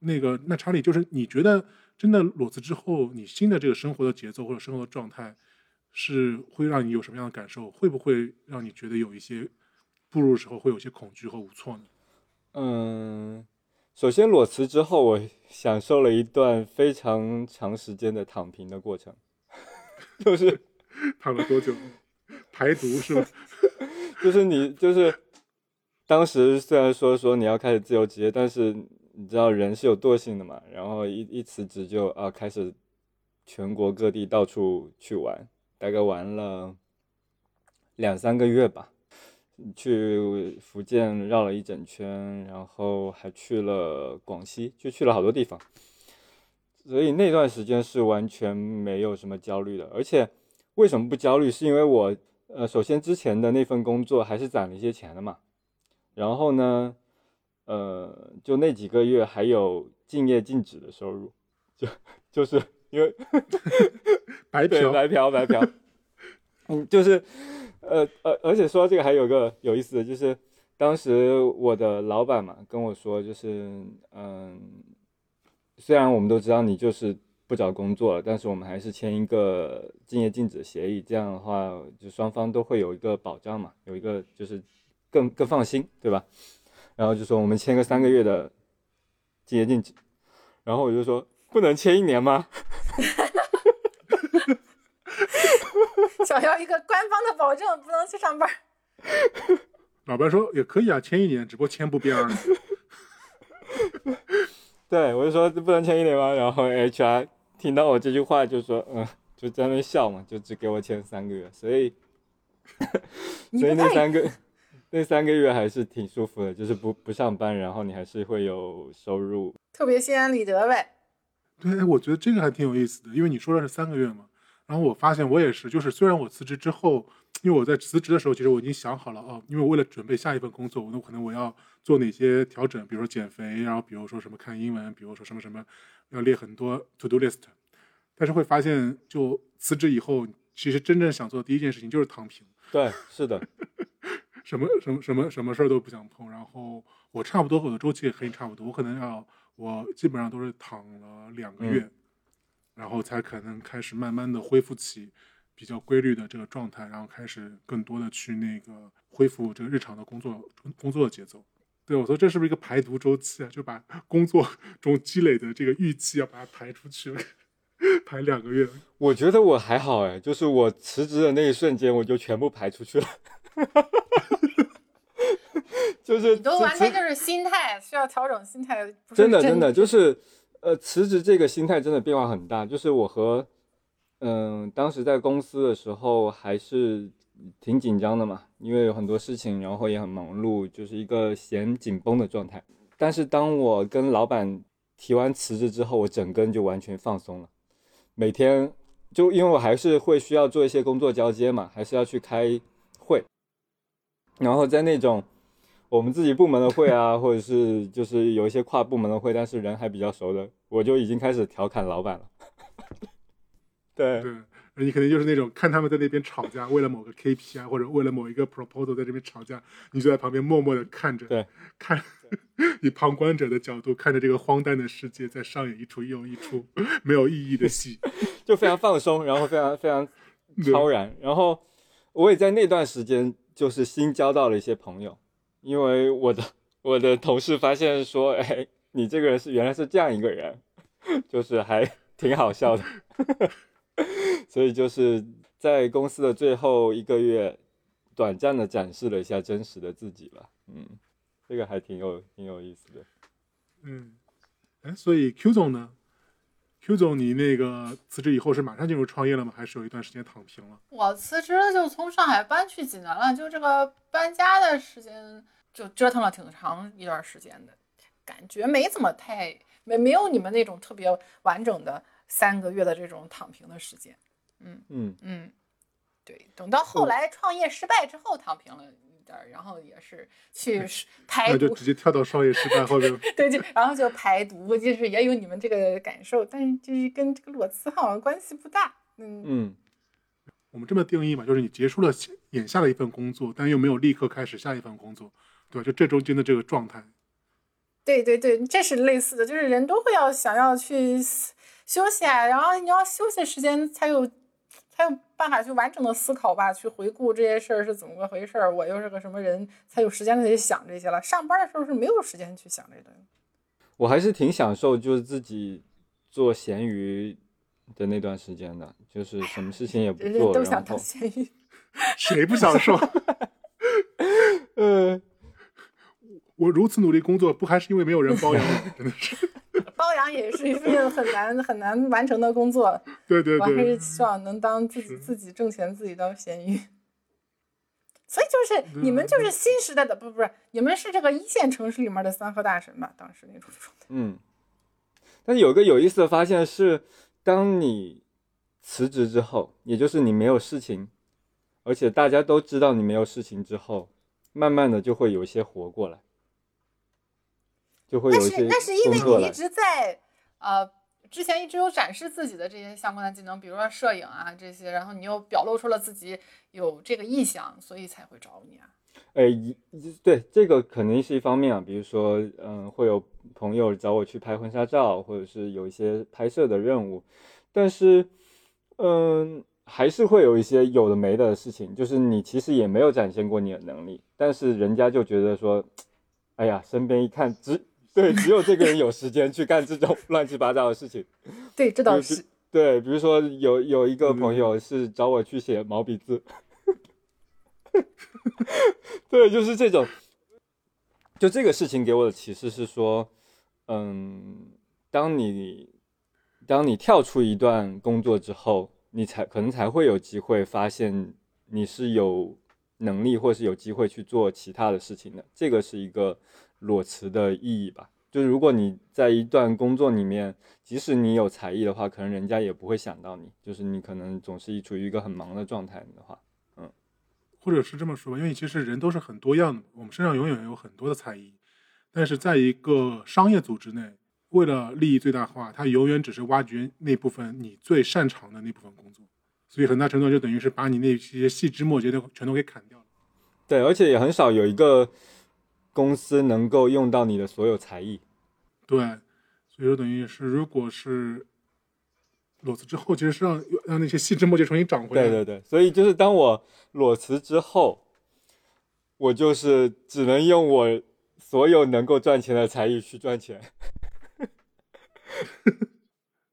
那个那查理，就是你觉得真的裸辞之后，你新的这个生活的节奏或者生活的状态，是会让你有什么样的感受？会不会让你觉得有一些步入的时候会有些恐惧和无措呢？嗯，首先裸辞之后，我享受了一段非常长时间的躺平的过程，就是 躺了多久？排毒是吧？就是你就是当时虽然说说你要开始自由职业，但是你知道人是有惰性的嘛，然后一一辞职就啊开始全国各地到处去玩，大概玩了两三个月吧，去福建绕了一整圈，然后还去了广西，就去了好多地方。所以那段时间是完全没有什么焦虑的，而且为什么不焦虑？是因为我呃，首先之前的那份工作还是攒了一些钱的嘛，然后呢，呃，就那几个月还有敬业禁止的收入，就就是因为 白嫖，白嫖白 嫖，嗯，就是呃呃，而且说到这个还有个有意思的，就是当时我的老板嘛跟我说，就是嗯，虽然我们都知道你就是不找工作了，但是我们还是签一个竞业禁止协议，这样的话就双方都会有一个保障嘛，有一个就是更更放心，对吧？然后就说我们签个三个月的竞业禁止，然后我就说不能签一年吗？想要一个官方的保证，不能去上班。老白说也可以啊，签一年，只不过签不变而已。对我就说不能签一年吗？然后 HR 听到我这句话就说，嗯，就在那笑嘛，就只给我签三个月，所以所以那三个那三个月还是挺舒服的，就是不不上班，然后你还是会有收入。特别心安理得呗。对，哎我觉得这个还挺有意思的，因为你说的是三个月嘛，然后我发现我也是，就是虽然我辞职之后，因为我在辞职的时候，其实我已经想好了哦，因为我为了准备下一份工作，我那可能我要做哪些调整，比如说减肥，然后比如说什么看英文，比如说什么什么，要列很多 to do list，但是会发现，就辞职以后，其实真正想做的第一件事情就是躺平，对，是的，什么什么什么什么事儿都不想碰，然后我差不多我的周期也和你差不多，我可能要我基本上都是躺了两个月，然后才可能开始慢慢的恢复起比较规律的这个状态，然后开始更多的去那个恢复这个日常的工作工作的节奏。对，我说这是不是一个排毒周期啊？就把工作 中积累的这个郁气要把它排出去，排两个月。我觉得我还好哎，就是我辞职的那一瞬间，我就全部排出去了。就是你都完全就是心态，需要调整心态。真的真的就是，呃，辞职这个心态真的变化很大。就是我和，嗯、当时在公司的时候还是挺紧张的嘛，因为有很多事情，然后也很忙碌，就是一个弦紧绷的状态。但是当我跟老板提完辞职之后，我整个人就完全放松了。每天就因为我还是会需要做一些工作交接嘛，还是要去开会，然后在那种我们自己部门的会啊，或者是就是有一些跨部门的会，但是人还比较熟的，我就已经开始调侃老板了。对对，你肯定就是那种看他们在那边吵架，为了某个 KPI 或者为了某一个 proposal 在这边吵架，你就在旁边默默的看着，对，看 以旁观者的角度看着这个荒诞的世界在上演一出又一出没有意义的戏。就非常放松，然后非常非常超然。然后我也在那段时间就是新交到了一些朋友，因为我的 我的同事发现说，哎，你这个人是原来是这样一个人，就是还挺好笑的。所以就是在公司的最后一个月，短暂的展示了一下真实的自己吧。嗯，这个还挺有挺有意思的。嗯，哎，所以 Q 总呢？Q 总，你那个辞职以后是马上进入创业了吗？还是有一段时间躺平了？我辞职就从上海搬去济南了，就这个搬家的时间就折腾了挺长一段时间的，感觉没怎么太没没有你们那种特别完整的三个月的这种躺平的时间。嗯，嗯嗯，对，等到后来创业失败之后躺平了一点，然后也是去排毒，那就直接跳到创业失败后面。对，就然后就排毒，就是也有你们这个感受，但是就是跟这个裸辞好像关系不大。嗯，嗯，我们这么定义嘛，就是你结束了眼下的一份工作，但又没有立刻开始下一份工作，对吧？就这中间的这个状态。对对对，这是类似的，就是人都会要想要去休息啊，然后你要休息时间才有才有办法去完整的思考吧，去回顾这些事儿是怎么个回事儿，我又是个什么人，才有时间去想这些了。上班的时候是没有时间去想这东西。我还是挺享受就是自己做闲鱼的那段时间的，就是什么事情也不人人做，然后都想当咸鱼。谁不想说？呃，我如此努力工作，不还是因为没有人包养我？真的是。包养也是一份很难很难完成的工作，对对对我还是，希望能当自己自己挣钱，自己当咸鱼。所以就是你们就是新时代的，不不是你们是这个一线城市里面的三和大神吧？当时那种状态。嗯，但是有个有意思的发现是，当你辞职之后，也就是你没有事情，而且大家都知道你没有事情之后，慢慢的就会有一些活过来，就会那有一些是那是因为你一。直在呃之前一直有展示自己的这些相关的技能，比如说摄影啊这些，然后你又表露出了自己有这个意向，所以才会找你啊。哎，一对这个肯定是一方面啊，比如说，嗯，会有朋友找我去拍婚纱照，或者是有一些拍摄的任务，但是，嗯，还是会有一些有的没的事情，就是你其实也没有展现过你的能力，但是人家就觉得说，哎呀，身边一看只对只有这个人有时间去干这种 乱七八糟的事情，对，这倒是是。对，比如说有有一个朋友是找我去写毛笔字，对，就是这种。就这个事情给我的启示是说，嗯，当你当你跳出一段工作之后，你才可能才会有机会发现你是有能力或是有机会去做其他的事情的。这个是一个裸辞的意义吧。就是如果你在一段工作里面，即使你有才艺的话，可能人家也不会想到你。就是你可能总是处于一个很忙的状态的话，嗯或者是这么说吧，因为其实人都是很多样的，我们身上永远有很多的才艺，但是在一个商业组织内，为了利益最大化，它永远只是挖掘那部分你最擅长的那部分工作，所以很大程度就等于是把你那些细枝末节的全都给砍掉了。对，而且也很少有一个公司能够用到你的所有才艺。对，所以说等于是，如果是裸辞之后，其实是让让那些细枝末节重新长回来。对对对，所以就是当我裸辞之后，我就是只能用我所有能够赚钱的才艺去赚钱。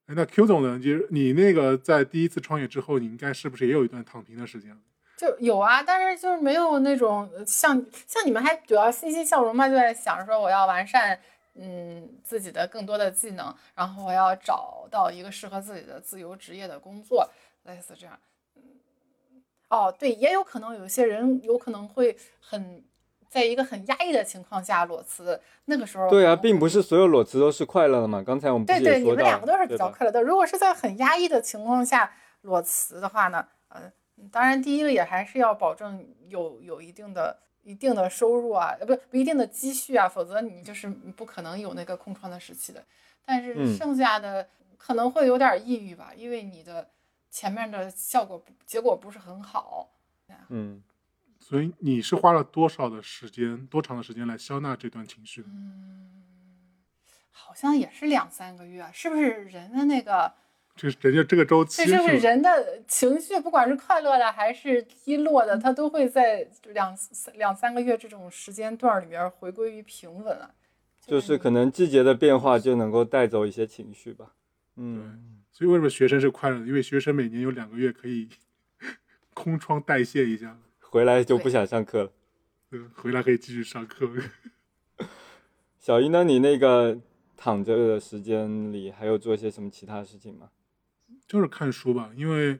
哎，那 Q 总呢？就是你那个在第一次创业之后，你应该是不是也有一段躺平的时间？就有啊，但是就是没有那种像像你们还主要欣欣向荣嘛，就在想着说我要完善嗯自己的更多的技能，然后我要找到一个适合自己的自由职业的工作，类似这样。嗯，哦，对，也有可能有些人有可能会很在一个很压抑的情况下裸辞，那个时候对啊，并不是所有裸辞都是快乐的嘛。刚才我们对对，你们两个都是比较快乐的。如果是在很压抑的情况下裸辞的话呢，呃，当然第一个也还是要保证有有一定的一定的收入啊，呃，不不一定的积蓄啊，否则你就是不可能有那个空窗的时期的。但是嗯剩下的可能会有点抑郁吧，因为你的前面的效果不结果不是很好。嗯，所以你是花了多少的时间，多长的时间来消纳这段情绪的？嗯，好像也是两三个月啊，是不是人的那个？这是人家这个周期这就是人的情绪，不管是快乐的还是低落的，它都会在两两三个月这种时间段里面回归于平稳啊。就是可能季节的变化就能够带走一些情绪吧。嗯，所以为什么学生是快乐的？因为学生每年有两个月可以 空窗代谢一下，回来就不想上课了。嗯，回来可以继续上课。小姨呢？你那个躺着的时间里还有做一些什么其他事情吗？就是看书吧，因为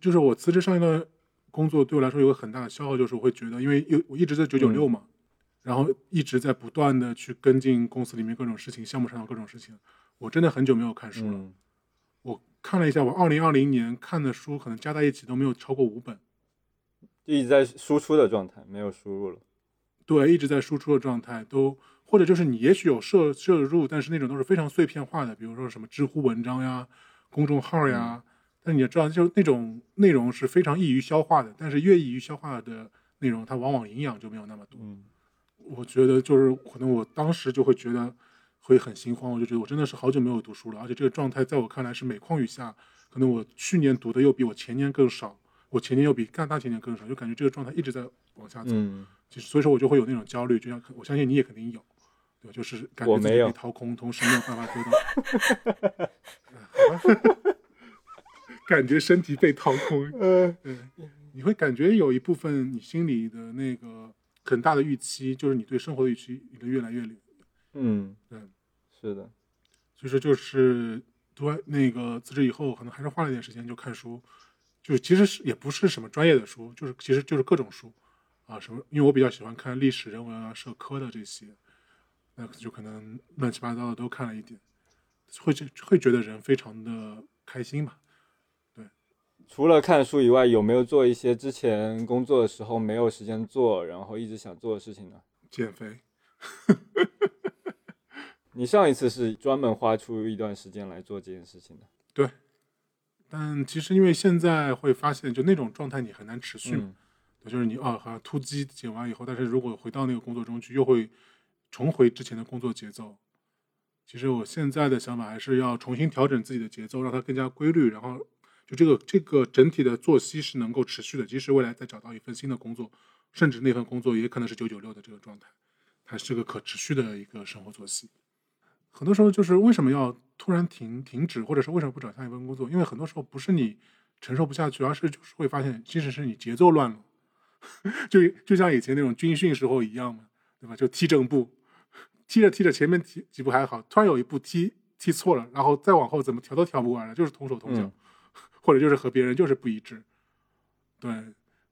就是我辞职上一段工作对我来说有个很大的消耗，就是我会觉得，因为有我一直在九九六嘛，然后一直在不断的去跟进公司里面各种事情，项目上的各种事情，我真的很久没有看书了。嗯，我看了一下，我二零二零年看的书可能加在一起都没有超过五本，就一直在输出的状态，没有输入了。对，一直在输出的状态，都或者就是你也许有摄摄入，但是那种都是非常碎片化的，比如说什么知乎文章呀、公众号呀，但你也知道，就那种内容是非常易于消化的，但是越易于消化的内容，它往往营养就没有那么多。嗯我觉得就是可能我当时就会觉得会很心慌，我就觉得我真的是好久没有读书了，而且这个状态在我看来是每况愈下，可能我去年读的又比我前年更少，我前年又比干大前年更少，就感觉这个状态一直在往下走。嗯，其实所以说我就会有那种焦虑，就像我相信你也肯定有，对？就是感觉自己被掏空，同时没有办法得到，感觉身体被掏空，呃，嗯，你会感觉有一部分你心里的那个很大的预期，就是你对生活的预期离得越来越远。嗯，嗯，是的，所以说就是读完那个辞职以后，可能还是花了点时间就看书，就是其实是也不是什么专业的书，就是其实就是各种书。啊，什么，因为我比较喜欢看历史、人文啊、社科的这些，那就可能乱七八糟的都看了一点，会觉会觉得人非常的开心吧。对除了看书以外，有没有做一些之前工作的时候没有时间做，然后一直想做的事情呢？减肥，你上一次是专门花出一段时间来做这件事情的。对但其实因为现在会发现，就那种状态你很难持续嘛。嗯对就是你啊，好像突击减完以后，但是如果回到那个工作中去，又会重回之前的工作节奏。其实我现在的想法还是要重新调整自己的节奏，让它更加规律，然后就这个这个整体的作息是能够持续的，即使未来再找到一份新的工作，甚至那份工作也可能是九九六的这个状态，它是个可持续的一个生活作息。很多时候就是为什么要突然停停止，或者是为什么不找下一份工作？因为很多时候不是你承受不下去，而是就是会发现，其实是你节奏乱了。就就像以前那种军训时候一样嘛，对吧？就踢正步，踢着踢着前面几几步还好，突然有一步踢踢错了，然后再往后怎么调都调不过来了，就是同手同脚，嗯 或者就是和别人就是不一致。对，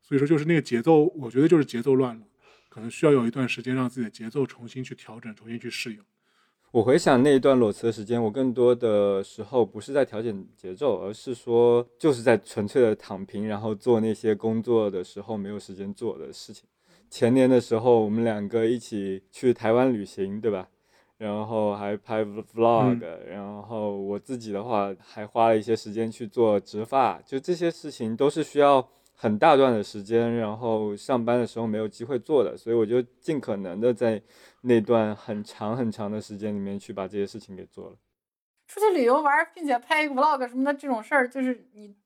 所以说就是那个节奏，我觉得就是节奏乱了，可能需要有一段时间让自己的节奏重新去调整，重新去适应。我回想那一段裸辞的时间，我更多的时候不是在调整节奏，而是说就是在纯粹的躺平，然后做那些工作的时候没有时间做的事情。前年的时候，我们两个一起去台湾旅行，对吧？然后还拍 vlog，、然后我自己的话还花了一些时间去做植发，就这些事情都是需要很大段的时间，然后上班的时候没有机会做的，所以我就尽可能的在那段很长很长的时间里面去把这些事情给做了。出去旅游玩，并且拍一个 vlog 什么的这种事儿，就是你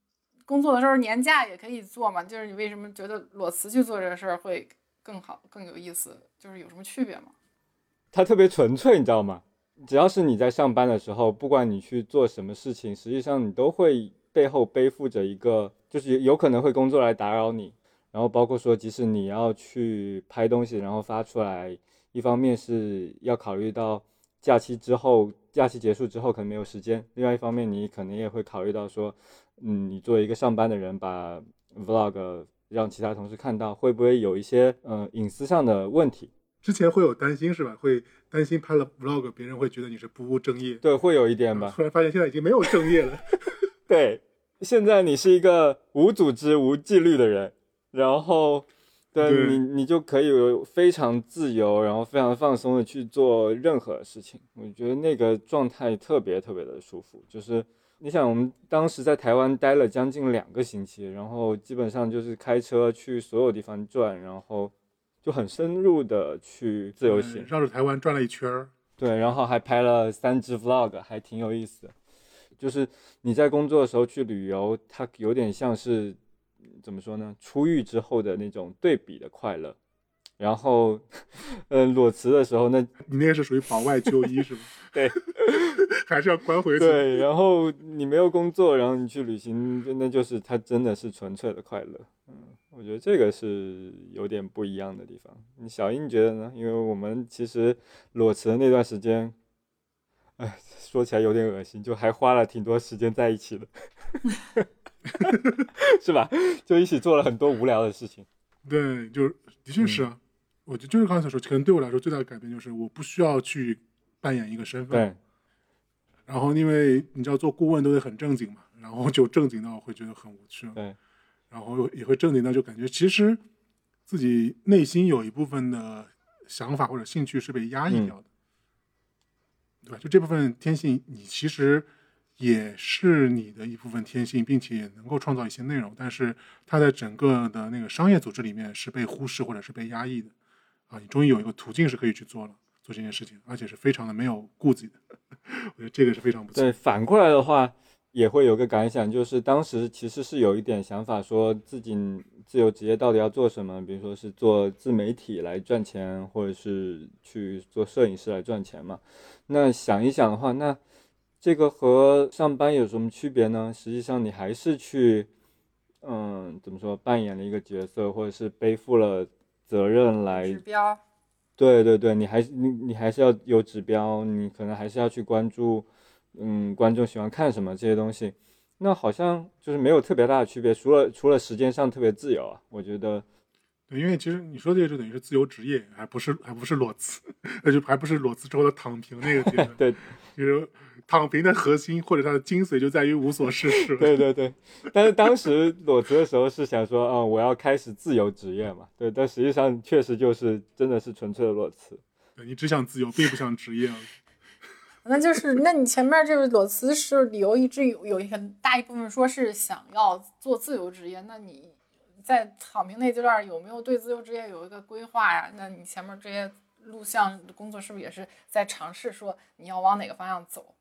工作的时候年假也可以做嘛。就是你为什么觉得裸辞去做这个事儿会更好、更有意思？就是有什么区别吗？它特别纯粹，你知道吗？只要是你在上班的时候，不管你去做什么事情，实际上你都会背后背负着一个，就是有可能会工作来打扰你。然后包括说，即使你要去拍东西，然后发出来，一方面是要考虑到假期之后，假期结束之后可能没有时间；另外一方面，你可能也会考虑到说，嗯，你作为一个上班的人，把 vlog 让其他同事看到，会不会有一些呃隐私上的问题？之前会有担心是吧？会担心拍了 vlog，别人会觉得你是不务正业。对，会有一点吧。突然发现现在已经没有正业了。对，现在你是一个无组织、无纪律的人，然后，对对你，你就可以有非常自由，然后非常放松的去做任何事情。我觉得那个状态特别特别的舒服。就是你想，我们当时在台湾待了将近两个星期，然后基本上就是开车去所有地方转，然后就很深入的去自由行嗯。绕着台湾转了一圈儿。对，然后还拍了三支 vlog，还挺有意思的。就是你在工作的时候去旅游，它有点像是怎么说呢？出狱之后的那种对比的快乐。然后，嗯，裸辞的时候，那你那个是属于保外就医是吗？对，还是要关回去。对，然后你没有工作，然后你去旅行，那就是它真的是纯粹的快乐。嗯，我觉得这个是有点不一样的地方。你小英觉得呢？因为我们其实裸辞的那段时间，哎，说起来有点恶心，就还花了挺多时间在一起的，是吧？就一起做了很多无聊的事情。对，就是的确是啊。我觉得就是刚才所说，可能对我来说最大的改变就是我不需要去扮演一个身份。对，然后因为你知道做顾问都得很正经嘛，然后就正经到会觉得很无趣。对，然后也会正经到就感觉其实自己内心有一部分的想法或者兴趣是被压抑掉的，对吧？就这部分天性，你其实也是你的一部分天性，并且也能够创造一些内容，但是它在整个的那个商业组织里面是被忽视或者是被压抑的。啊，你终于有一个途径是可以去做了，做这件事情，而且是非常的没有顾忌的。我觉得这个是非常不错。对，反过来的话，也会有个感想，就是当时其实是有一点想法，说自己自由职业到底要做什么，比如说是做自媒体来赚钱，或者是去做摄影师来赚钱嘛。那想一想的话，那这个和上班有什么区别呢？实际上你还是去，嗯，怎么说，扮演了一个角色，或者是背负了责任来指标，对对对，你还你你还是要有指标，你可能还是要去关注，嗯，观众喜欢看什么这些东西。那好像就是没有特别大的区别，除了除了时间上特别自由啊，我觉得对，因为其实你说这个就等于是自由职业，还不是还不是裸辞，那 就还不是裸辞之后的躺平那个阶段。对就是躺平的核心或者它的精髓就在于无所事事。对对对。但是当时裸辞的时候是想说，啊、我要开始自由职业嘛，对，但实际上确实就是真的是纯粹的裸辞。对你只想自由，并不想职业。那就是，那你前面这个裸辞是理由一直有有一很大一部分说是想要做自由职业，那你在躺平那阶段有没有对自由职业有一个规划呀？那你前面这些录像工作是不是也是在尝试说你要往哪个方向走？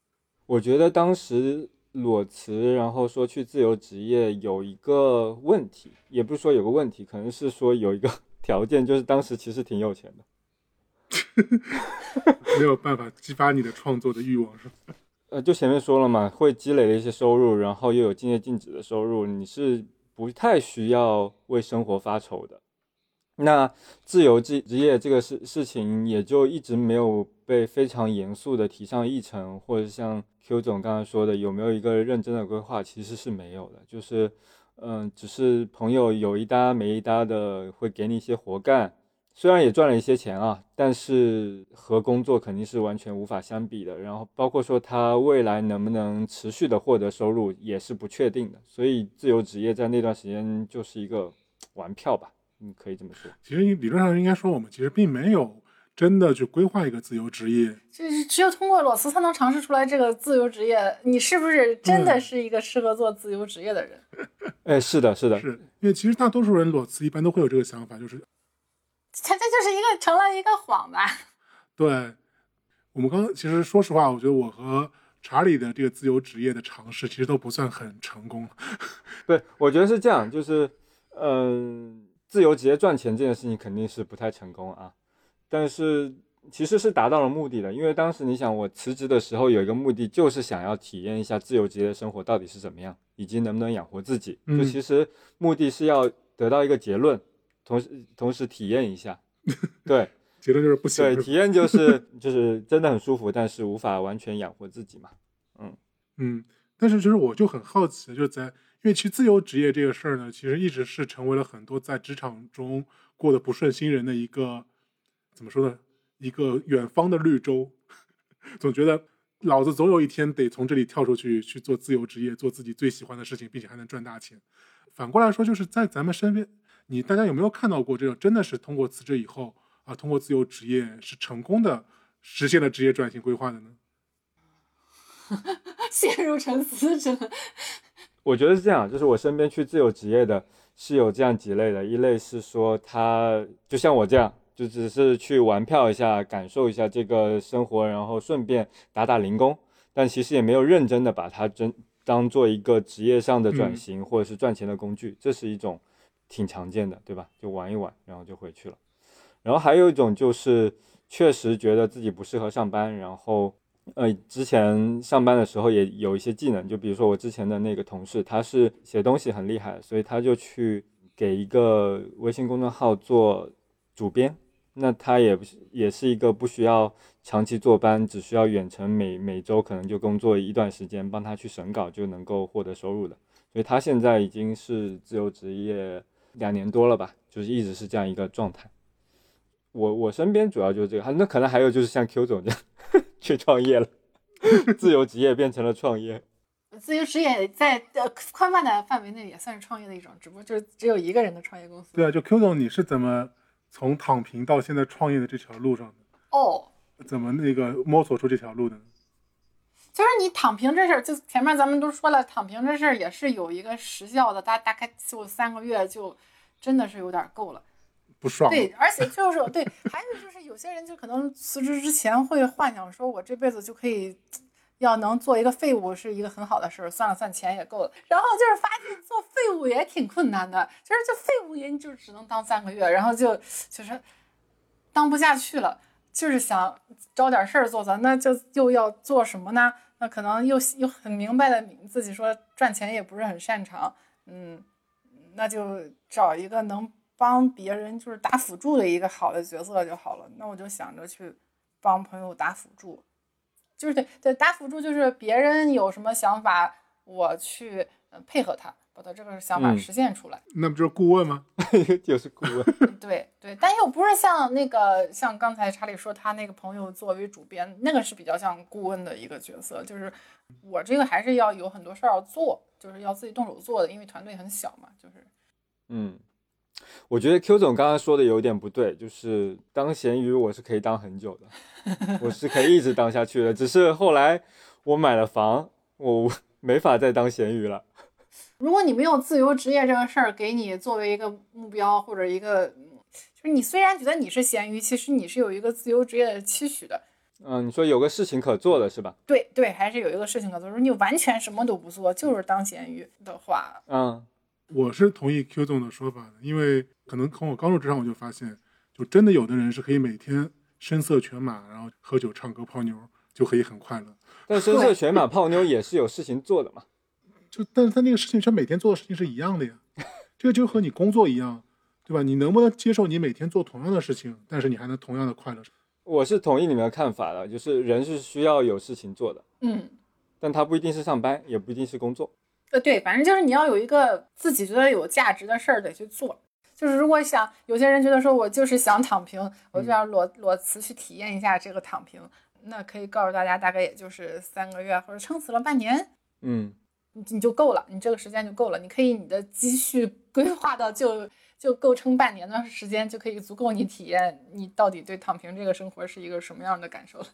我觉得当时裸辞，然后说去自由职业有一个问题，也不是说有个问题，可能是说有一个 条件，就是当时其实挺有钱的。没有办法激发你的创作的欲望，是吧？呃，就前面说了嘛，会积累的一些收入，然后又有竞业禁止的收入，你是不太需要为生活发愁的。那自由职职业这个事事情也就一直没有被非常严肃的提上议程，或者像 Q 总刚刚说的，有没有一个认真的规划，其实是没有的，就是，嗯，只是朋友有一搭没一搭的会给你一些活干，虽然也赚了一些钱啊，但是和工作肯定是完全无法相比的。然后包括说他未来能不能持续的获得收入也是不确定的，所以自由职业在那段时间就是一个玩票吧，嗯，可以这么说。其实理论上应该说，我们其实并没有真的去规划一个自由职业。就是只有通过裸辞才能尝试出来这个自由职业，你是不是真的是一个适合做自由职业的人？哎，是的，是的，是因为其实大多数人裸辞一般都会有这个想法，就是它这就是一个成了一个谎吧？对我们刚刚其实说实话，我觉得我和查理的这个自由职业的尝试其实都不算很成功。对，我觉得是这样，就是，嗯、自由职业赚钱这件事情肯定是不太成功啊，但是其实是达到了目的的，因为当时你想，我辞职的时候有一个目的，就是想要体验一下自由职业的生活到底是怎么样，以及能不能养活自己。就嗯其实目的是要得到一个结论，同时同时体验一下。对 结论就是不行。对，体验就是就是真的很舒服，但是无法完全养活自己嘛。嗯，但是就是我就很好奇，就是在因为其实自由职业这个事儿呢，其实一直是成为了很多在职场中过得不顺心人的一个怎么说呢，一个远方的绿洲，总觉得老子总有一天得从这里跳出去去做自由职业，做自己最喜欢的事情，并且还能赚大钱。反过来说，就是在咱们身边，你大家有没有看到过这种真的是通过辞职以后啊，通过自由职业是成功的实现了职业转型规划的呢？陷入沉思，者。我觉得是这样，就是我身边去自由职业的是有这样几类的，一类是说他就像我这样，就只是去玩票一下，感受一下这个生活，然后顺便打打零工，但其实也没有认真的把它真当做一个职业上的转型、或者是赚钱的工具，这是一种挺常见的，对吧？就玩一玩，然后就回去了。然后还有一种就是确实觉得自己不适合上班，然后呃，之前上班的时候也有一些技能，就比如说我之前的那个同事，他是写东西很厉害，所以他就去给一个微信公众号做主编。那他也不是也是一个不需要长期坐班，只需要远程每每周可能就工作一段时间，帮他去审稿就能够获得收入的。所以他现在已经是自由职业两年多了吧，就是一直是这样一个状态。我我身边主要就是这个，那可能还有就是像 Q 总这样 去创业了，自由职业变成了创业。自由职业在呃宽泛的范围内也算是创业的一种，只不过就是只有一个人的创业公司。对啊，就 Q 总，你是怎么从躺平到现在创业的这条路上的？哦，怎么那个摸索出这条路的呢？就是你躺平这事儿，就前面咱们都说了，躺平这事儿也是有一个时效的，大大概就三个月就真的是有点够了。不爽。对，而且就是对，还有就是有些人就可能辞职之前会幻想说，我这辈子就可以。要能做一个废物是一个很好的事儿，算了算钱也够了。然后就是发现做废物也挺困难的，就是就废物也就只能当三个月，然后就就是当不下去了，就是想找点事儿做做，那就又要做什么呢？那可能又又很明白的自己说赚钱也不是很擅长，嗯，那就找一个能帮别人就是打辅助的一个好的角色就好了。那我就想着去帮朋友打辅助。就是对对打辅助，就是别人有什么想法，我去配合他，把他这个想法嗯实现出来。那不就是顾问吗？就是顾问。对对，但又不是像那个像刚才查理说他那个朋友作为主编，那个是比较像顾问的一个角色。就是我这个还是要有很多事儿要做，就是要自己动手做的，因为团队很小嘛。就是嗯，我觉得 Q 总刚刚说的有点不对，就是当咸鱼我是可以当很久的，我是可以一直当下去的。只是后来我买了房，我没法再当咸鱼了。如果你没有自由职业这个事儿给你作为一个目标或者一个，就是你虽然觉得你是咸鱼，其实你是有一个自由职业的期许的。嗯，你说有个事情可做的是吧？对对，还是有一个事情可做。如果你完全什么都不做，就是当咸鱼的话，嗯我是同意 Q 总的说法的，因为可能从我刚入职场我就发现，就真的有的人是可以每天声色犬马，然后喝酒、唱歌、泡妞，就可以很快乐。但声色犬马泡妞也是有事情做的嘛。就但是他那个事情，他每天做的事情是一样的呀，这个就和你工作一样，对吧？你能不能接受你每天做同样的事情，但是你还能同样的快乐？我是同意你们的看法的，就是人是需要有事情做的，嗯，但他不一定是上班，也不一定是工作。呃，对，反正就是你要有一个自己觉得有价值的事儿得去做。就是如果想有些人觉得说我就是想躺平，我就要裸裸辞去体验一下这个躺平，那可以告诉大家，大概也就是三个月或者撑死了半年，嗯，你你就够了，你这个时间就够了。你可以你的积蓄规划到就就够撑半年的时间，就可以足够你体验你到底对躺平这个生活是一个什么样的感受了。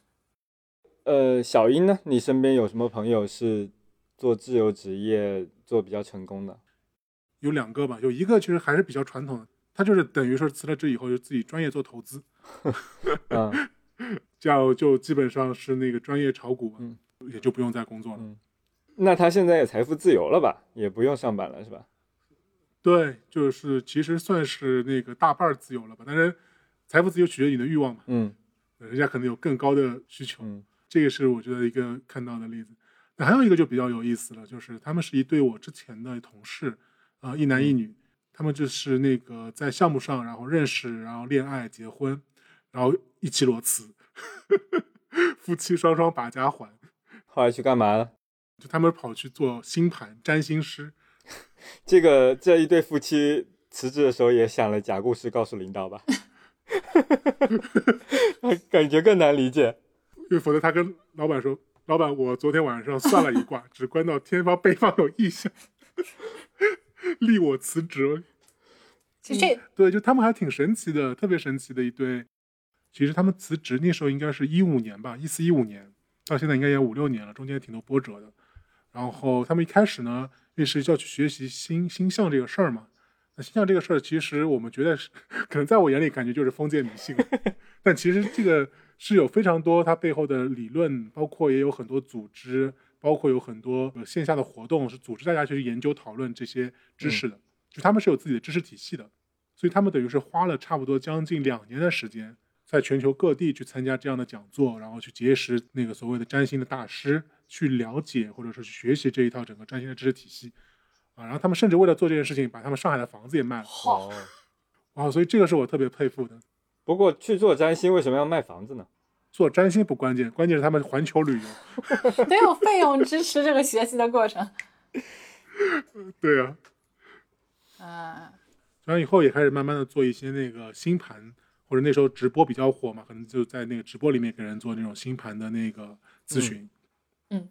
呃，小英呢？你身边有什么朋友是做自由职业做比较成功的？有两个吧，有一个其实还是比较传统的，他就是等于说辞了职以后就自己专业做投资，嗯这样就基本上是那个专业炒股也就不用再工作了。嗯，那他现在也财富自由了吧？也不用上班了是吧？对，就是其实算是那个大半儿自由了吧，但是财富自由取决于你的欲望嘛，嗯人家可能有更高的需求，嗯这个是我觉得一个看到的例子。那还有一个就比较有意思了，就是他们是一对我之前的同事，啊、一男一女，他们就是那个在项目上，然后认识，然后恋爱、结婚，然后一起裸辞，夫妻双双把家还，后来去干嘛了？就他们跑去做星盘占星师。这个这一对夫妻辞职的时候也想了假故事告诉领导吧？感觉更难理解。因为否则他跟老板说：“老板，我昨天晚上算了一卦，只观到天方北方有异象，立我辞职。其实这”对，就他们还挺神奇的，特别神奇的一对。其实他们辞职那时候应该是一五年吧，一四一五年，到现在应该也五六年了，中间挺多波折的。然后他们一开始呢，也是要去学习星星象这个事儿嘛。那星象这个事儿，其实我们觉得是，可能在我眼里感觉就是封建迷信，但其实这个是有非常多它背后的理论，包括也有很多组织，包括有很多呃线下的活动是组织大家去研究讨论这些知识的，就他们是有自己的知识体系的，所以他们等于是花了差不多将近两年的时间，在全球各地去参加这样的讲座，然后去结识那个所谓的占星的大师，去了解或者说去学习这一套整个占星的知识体系。啊，然后他们甚至为了做这件事情，把他们上海的房子也卖了。好，哦，哇，所以这个是我特别佩服的。不过去做占星为什么要卖房子呢？做占星不关键，关键是他们环球旅游。得有费用支持这个学习的过程。对啊，啊，然后以后也开始慢慢的做一些那个星盘，或者那时候直播比较火嘛，可能就在那个直播里面给人做那种星盘的那个咨询。嗯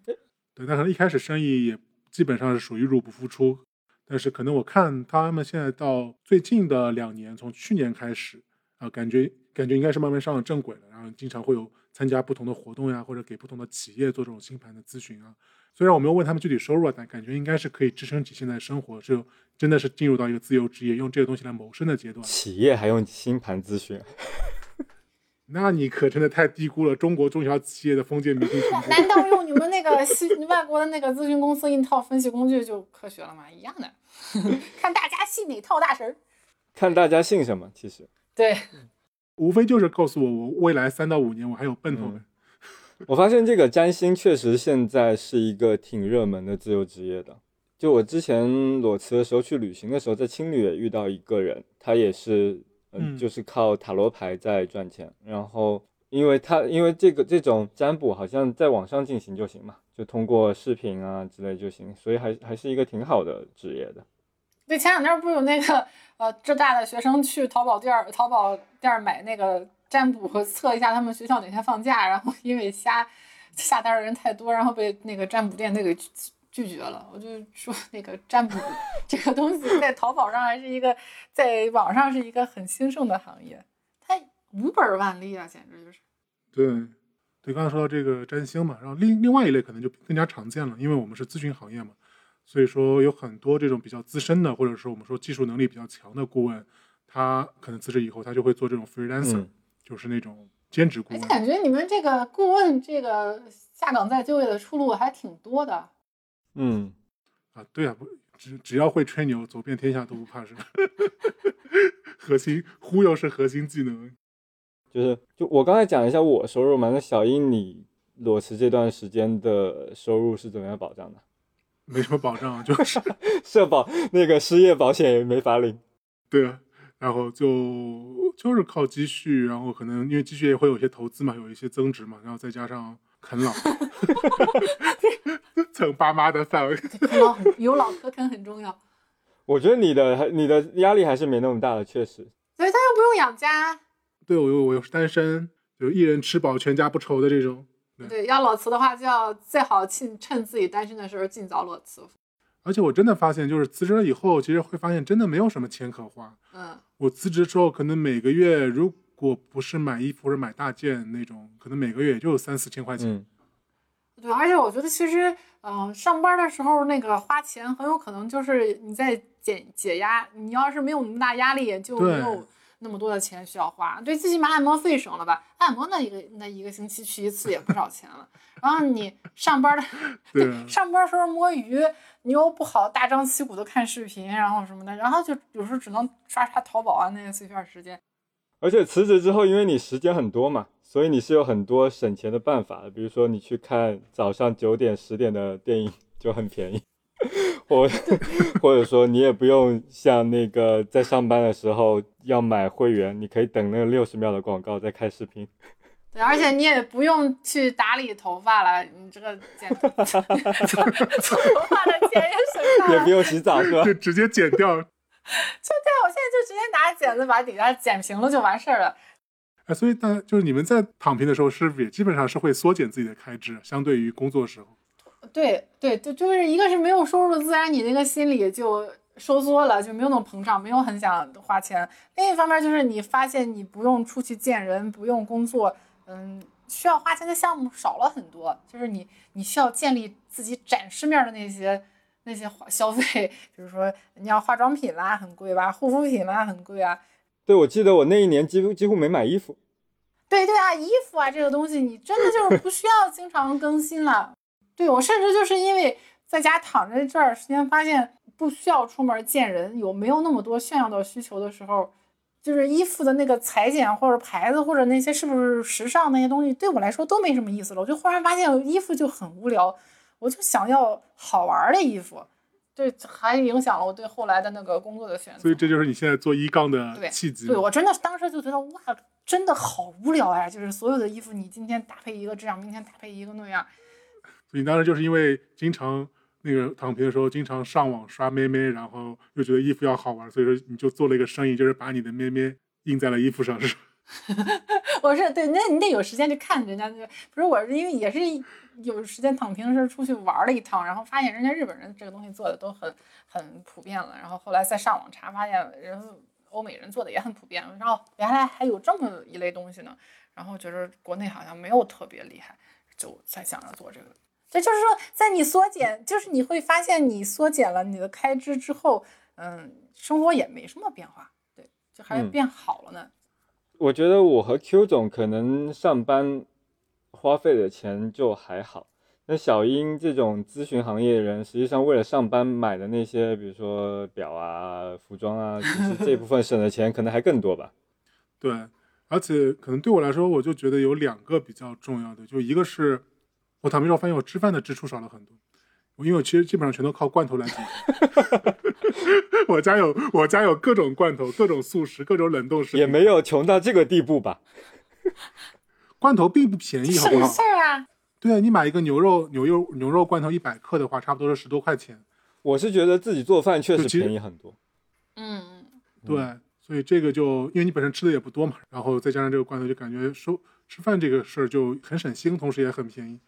对，但可能一开始生意也基本上是属于入不敷出，但是可能我看他们现在到最近的两年，从去年开始啊、感觉感觉应该是慢慢上了正轨了，然后经常会有参加不同的活动呀，或者给不同的企业做这种星盘的咨询啊。虽然我没有问他们具体收入啊，但感觉应该是可以支撑起现在生活，就真的是进入到一个自由职业，用这个东西来谋生的阶段。企业还用星盘咨询？那你可真的太低估了中国中小企业的封建迷信。难道用你们那个 西外国的那个咨询公司一套分析工具就科学了吗？一样的，看大家信哪套大神儿。看大家信什么？其实对，无非就是告诉我，我未来三到五年我还有奔头的。我发现这个占星确实现在是一个挺热门的自由职业的。就我之前裸辞的时候去旅行的时候，在青旅也遇到一个人，他也是，就是靠塔罗牌在赚钱。然后，因为他因为这个这种占卜好像在网上进行就行嘛，就通过视频啊之类就行，所以还还是一个挺好的职业的。对，前两天不是有那个呃浙大的学生去淘宝店儿淘宝店儿买那个占卜和测一下他们学校哪天放假，然后因为瞎下单的人太多，然后被那个占卜店那个拒拒绝了。我就说那个占卜 这个东西在淘宝上还是一个在网上是一个很兴盛的行业，它无本万利啊，简直就是。对，对，刚才说到这个占星嘛，然后另另外一类可能就更加常见了，因为我们是咨询行业嘛，所以说有很多这种比较资深的，或者说我们说技术能力比较强的顾问，他可能辞职以后，他就会做这种 freelancer，、嗯就是那种兼职顾问。而且感觉你们这个顾问这个下岗再就业的出路还挺多的。嗯，啊，对啊，不只只要会吹牛，走遍天下都不怕是吧？核心忽悠是核心技能。就是就我刚才讲一下我收入嘛，那小英你裸辞这段时间的收入是怎么样保障的？没什么保障，就是 社保那个失业保险也没法领。对啊，然后就就是靠积蓄，然后可能因为积蓄也会有一些投资嘛，有一些增值嘛，然后再加上啃老，蹭爸妈的饭。啃老很有老可啃很重要，我觉得你的你的压力还是没那么大的，确实。所以他又不用养家。对我又我又是单身，就一人吃饱全家不愁的这种。对，要裸辞的话，就要最好趁趁自己单身的时候尽早裸辞。而且我真的发现，就是辞职了以后，其实会发现真的没有什么钱可花。嗯，我辞职之后，可能每个月如果不是买衣服或者买大件那种，可能每个月也就三四千块钱。嗯，对，而且我觉得其实，嗯、上班的时候那个花钱很有可能就是你在解解压，你要是没有那么大压力，就没有那么多的钱需要花。对，最起码按摩费省了吧？按摩那一个那一个星期去一次也不少钱了。然后你上班的 上班时候摸鱼，你又不好大张旗鼓的看视频，然后什么的，然后就有时候只能刷刷淘宝啊那些碎片时间。而且辞职之后，因为你时间很多嘛，所以你是有很多省钱的办法的。比如说，你去看早上九点、十点的电影就很便宜，或 或者说你也不用像那个在上班的时候要买会员，你可以等那个六十秒的广告再看视频。对，而且你也不用去打理头发了，你这个剪头发的钱也省下来也不。用洗澡是吧？就直接剪掉。就对，我现在就直接拿剪子把底下剪平了就完事儿了。哎，所以大就是你们在躺平的时候，是不是也基本上是会缩减自己的开支，相对于工作时候？对对，就就是一个是没有收入，自然你那个心里就收缩了，就没有那种膨胀，没有很想花钱。另一方面就是你发现你不用出去见人，不用工作，嗯，需要花钱的项目少了很多，就是你你需要建立自己展示面的那些那些花消费，比如说你要化妆品啦，很贵吧，护肤品啦，很贵啊。对，我记得我那一年几乎几乎没买衣服。对对啊，衣服啊这个东西，你真的就是不需要经常更新了。对我甚至就是因为在家躺着这段时间，发现不需要出门见人，有没有那么多炫耀的需求的时候，就是衣服的那个裁剪或者牌子或者那些是不是时尚那些东西，对我来说都没什么意思了。我就忽然发现衣服就很无聊，我就想要好玩的衣服。对，还影响了我对后来的那个工作的选择。所以这就是你现在做一杠的契机。对我真的当时就觉得哇，真的好无聊呀！就是所有的衣服，你今天搭配一个这样，明天搭配一个那样。所以你当时就是因为经常那个躺平的时候，经常上网刷咩咩，然后又觉得衣服要好玩，所以说你就做了一个生意，就是把你的咩咩印在了衣服上，是吧？我是对，那你得有时间去看人家那个，不是我是因为也是有时间躺平的时候出去玩了一趟，然后发现人家日本人这个东西做的都很很普遍了，然后后来再上网查，发现人欧美人做的也很普遍，然后原来还有这么一类东西呢，然后觉得国内好像没有特别厉害，就才想着做这个。这就是说，在你缩减，就是你会发现你缩减了你的开支之后，嗯，生活也没什么变化，对，就还嗯变好了呢。我觉得我和 Q 总可能上班花费的钱就还好，那小英这种咨询行业的人，实际上为了上班买的那些，比如说表啊、服装啊，其实这部分省的钱可能还更多吧。对，而且可能对我来说，我就觉得有两个比较重要的，就一个是我躺平之后发现我吃饭的支出少了很多，因为我其实基本上全都靠罐头来解决。我家有我家有各种罐头，各种速食，各种冷冻食品，也没有穷到这个地步吧？罐头并不便宜，好不好省事？儿啊！对啊，你买一个牛肉牛肉牛肉罐头一百克的话，差不多是十多块钱。我是觉得自己做饭确实便宜很多。嗯，对，所以这个就因为你本身吃的也不多嘛，然后再加上这个罐头，就感觉收吃饭这个事儿就很省心，同时也很便宜。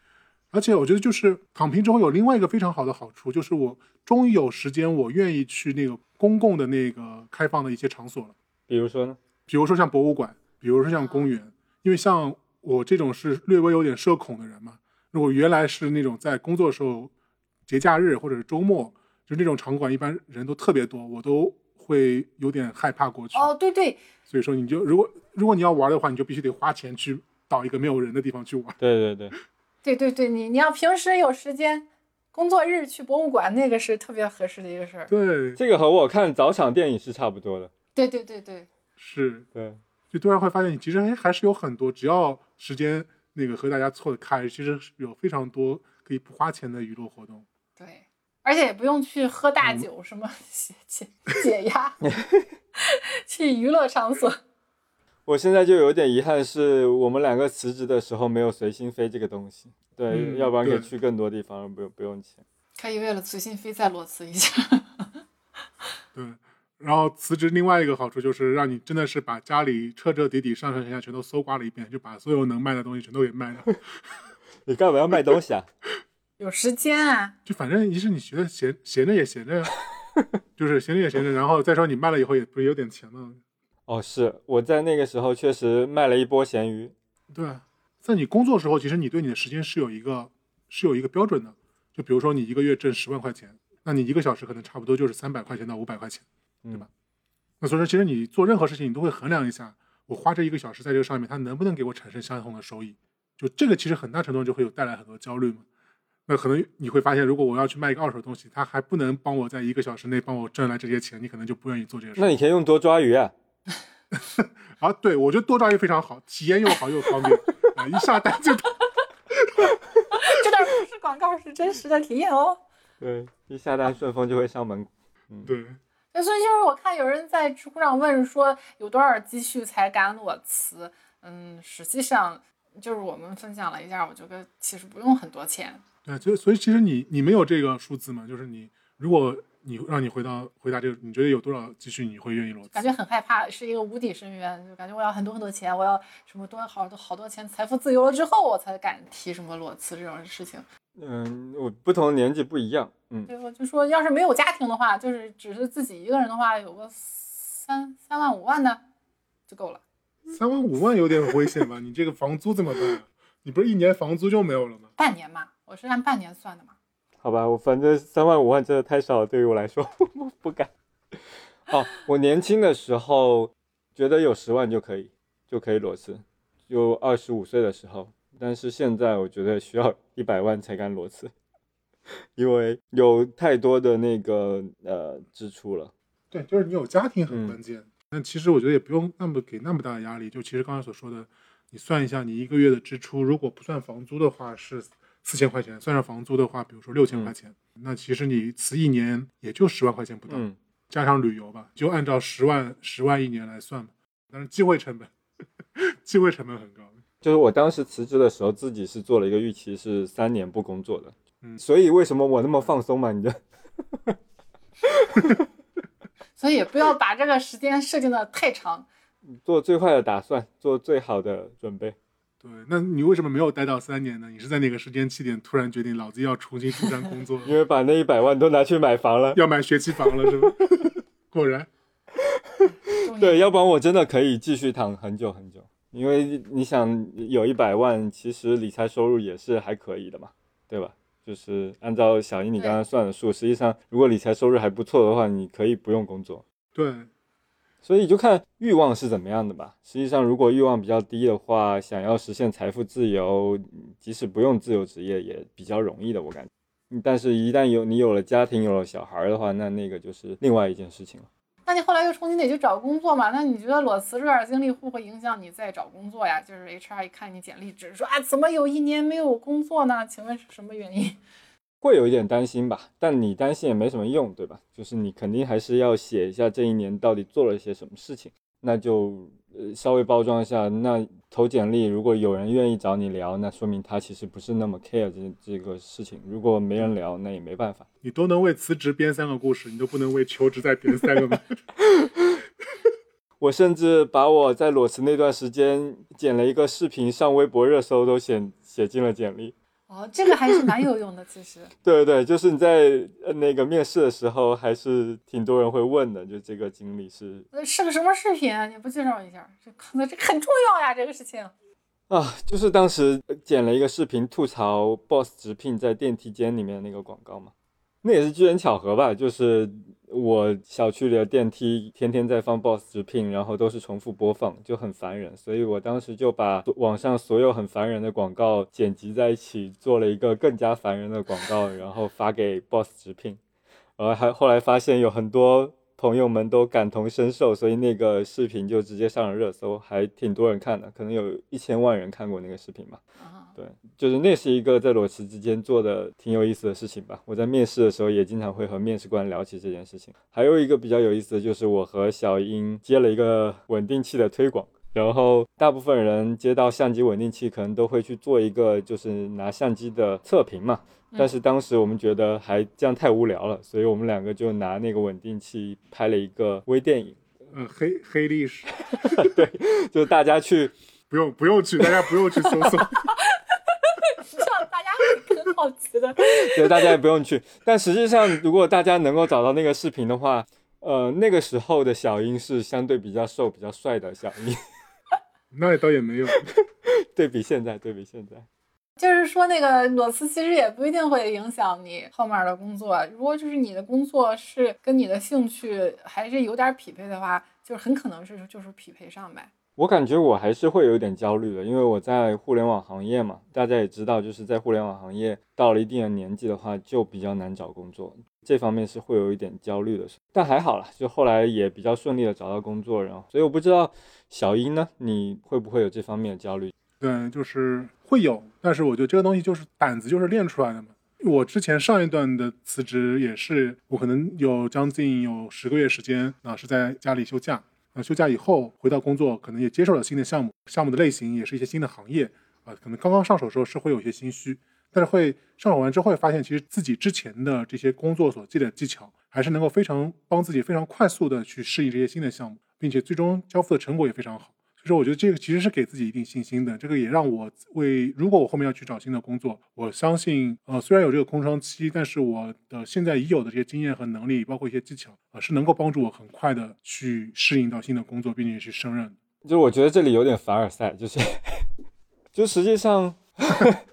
而且我觉得就是躺平之后有另外一个非常好的好处，就是我终于有时间，我愿意去那个公共的那个开放的一些场所了，比如说呢？比如说像博物馆，比如说像公园，因为像我这种是略微有点社恐的人嘛，如果原来是那种在工作的时候，节假日或者是周末，就那种场馆一般人都特别多，我都会有点害怕过去。哦，对对，所以说，你就如果如果你要玩的话，你就必须得花钱去到一个没有人的地方去玩。对对对，对对对，你你要平时有时间，工作日去博物馆，那个是特别合适的一个事儿。对，这个和我看早场电影是差不多的。对对对对，是，对，就突然会发现，你其实还还是有很多，只要时间那个和大家错得开，其实有非常多可以不花钱的娱乐活动。对，而且也不用去喝大酒，什么 解解解压，去娱乐场所。我现在就有点遗憾，是我们两个辞职的时候没有随心飞这个东西。对，嗯要不然可以去更多地方，不用不用钱。可以为了随心飞再裸辞一下。对，然后辞职另外一个好处就是让你真的是把家里彻彻底底上上下下全都搜刮了一遍，就把所有能卖的东西全都给卖了。你干嘛要卖东西啊？有时间啊，就反正一是你觉得闲闲着也闲着呀，就是闲着也闲着，然后再说你卖了以后也不是有点钱吗？哦，是我在那个时候确实卖了一波咸鱼。对啊，在你工作的时候，其实你对你的时间是有一个是有一个标准的。就比如说你一个月挣十万块钱，那你一个小时可能差不多就是三百块钱到五百块钱。对吧？那所以说，其实你做任何事情，你都会衡量一下，我花这一个小时在这个上面，它能不能给我产生相同的收益？就这个其实很大程度上就会有带来很多焦虑嘛。那可能你会发现，如果我要去卖一个二手东西，它还不能帮我在一个小时内帮我挣来这些钱，你可能就不愿意做这件事。那你可以用多抓鱼啊。啊，对我觉得多抓鱼非常好，体验又好又方便，啊，一下单就 这段不是广告，是真实的体验哦。对，一下单顺丰就会上门。嗯对。那所以就是我看有人在知乎上问说有多少积蓄才敢裸辞？嗯，实际上就是我们分享了一下，我觉得其实不用很多钱。对，所以所以其实你你没有这个数字嘛？就是你如果你让你回到回答这个，你觉得有多少积蓄你会愿意裸辞？感觉很害怕，是一个无底深渊，就感觉我要很多很多钱，我要什么多好多好多钱，财富自由了之后，我才敢提什么裸辞这种事情。嗯，我不同的年纪不一样。嗯，对，我就说，要是没有家庭的话，就是只是自己一个人的话，有个三三万五万的就够了。三万五万有点危险吧？你这个房租怎么办啊？你不是一年房租就没有了吗？半年嘛，我是按半年算的嘛。好吧，我反正三万五万真的太少了，对于我来说，我不敢。哦，我年轻的时候觉得有十万就可以，就可以裸辞，就二十五岁的时候。但是现在我觉得需要一百万才敢裸辞，因为有太多的那个呃支出了。对，就是你有家庭很嗯关键。但其实我觉得也不用那么给那么大的压力。就其实刚才所说的，你算一下，你一个月的支出，如果不算房租的话是四千块钱，算上房租的话，比如说六千块钱，那其实你辞一年也就十万块钱不到，嗯，加上旅游吧，就按照十万十万一年来算吧。但是机会成本，机会成本很高。就是我当时辞职的时候，自己是做了一个预期是三年不工作的。嗯所以为什么我那么放松嘛？你就 所以也不要把这个时间设定的太长。做最坏的打算，做最好的准备。对，那你为什么没有待到三年呢？你是在哪个时间起点突然决定老子要重新出山工作，因为把那一百万都拿去买房了。要买学区房了是吧？果然，对，要不然我真的可以继续躺很久很久。因为你想有一百万，其实理财收入也是还可以的嘛，对吧？就是按照小英你刚刚算的数，实际上如果理财收入还不错的话，你可以不用工作。对，所以就看欲望是怎么样的吧。实际上，如果欲望比较低的话，想要实现财富自由，即使不用自由职业也比较容易的，我感觉。但是，一旦有你有了家庭，有了小孩的话，那那个就是另外一件事情了。那你后来又重新得去找工作嘛？那你觉得裸辞这段经历会不会影响你再找工作呀？就是 HR 一看你简历，只是说啊，怎么有一年没有工作呢？请问是什么原因？会有一点担心吧，但你担心也没什么用，对吧？就是你肯定还是要写一下这一年到底做了些什么事情，那就呃稍微包装一下。那投简历，如果有人愿意找你聊，那说明他其实不是那么 care 这这个事情。如果没人聊，那也没办法。你都能为辞职编三个故事，你都不能为求职再编三个吗？我甚至把我在裸辞那段时间剪了一个视频上微博热搜，都写写进了简历。哦，这个还是蛮有用的，其实。对对对，就是你在呃那个面试的时候，还是挺多人会问的，就这个经历是呃是个什么视频啊？你不介绍一下？这可能这很重要呀，这个事情。啊，就是当时剪了一个视频吐槽 Boss 直聘在电梯间里面那个广告嘛，那也是机缘巧合吧，就是我小区里的电梯天天在放 Boss 直聘，然后都是重复播放，就很烦人，所以我当时就把网上所有很烦人的广告剪辑在一起，做了一个更加烦人的广告，然后发给 Boss 直聘，然后还后来发现有很多朋友们都感同身受，所以那个视频就直接上了热搜，还挺多人看的，可能有一千万人看过那个视频吧。啊，对，就是那是一个在裸辞之间做的挺有意思的事情吧。我在面试的时候也经常会和面试官聊起这件事情。还有一个比较有意思的就是我和小英接了一个稳定器的推广。然后大部分人接到相机稳定器，可能都会去做一个就是拿相机的测评嘛。但是当时我们觉得还这样太无聊了，所以我们两个就拿那个稳定器拍了一个微电影。嗯，黑黑历史，对，就大家去不用不用去，大家不用去搜索。这样大家会更好奇的。对，大家也不用去。但实际上，如果大家能够找到那个视频的话，呃，那个时候的小英是相对比较瘦、比较帅的小英。那倒也没有，对比现在，对比现在，就是说那个裸辞其实也不一定会影响你后面的工作。如果就是你的工作是跟你的兴趣还是有点匹配的话，就是很可能是就是匹配上呗。我感觉我还是会有点焦虑的，因为我在互联网行业嘛，大家也知道，就是在互联网行业到了一定的年纪的话，就比较难找工作，这方面是会有一点焦虑的。但还好了，就后来也比较顺利的找到工作，然后所以我不知道。小英呢？你会不会有这方面的焦虑？对，就是会有，但是我觉得这个东西就是胆子，就是练出来的嘛。我之前上一段的辞职也是，我可能有将近有十个月时间啊是在家里休假，休假以后回到工作，可能也接受了新的项目，项目的类型也是一些新的行业啊，可能刚刚上手的时候是会有些心虚，但是会上手完之后会发现，其实自己之前的这些工作所积累的技巧，还是能够非常帮自己非常快速的去适应这些新的项目。并且最终交付的成果也非常好，我觉得这个其实是给自己一定信心的。这个也让我为，如果我后面要去找新的工作，我相信，呃，虽然有这个空窗期，但是我的现在已有的这些经验和能力，包括一些技巧，啊，是能够帮助我很快的去适应到新的工作，并且去胜任。就我觉得这里有点凡尔赛，就是，就实际上。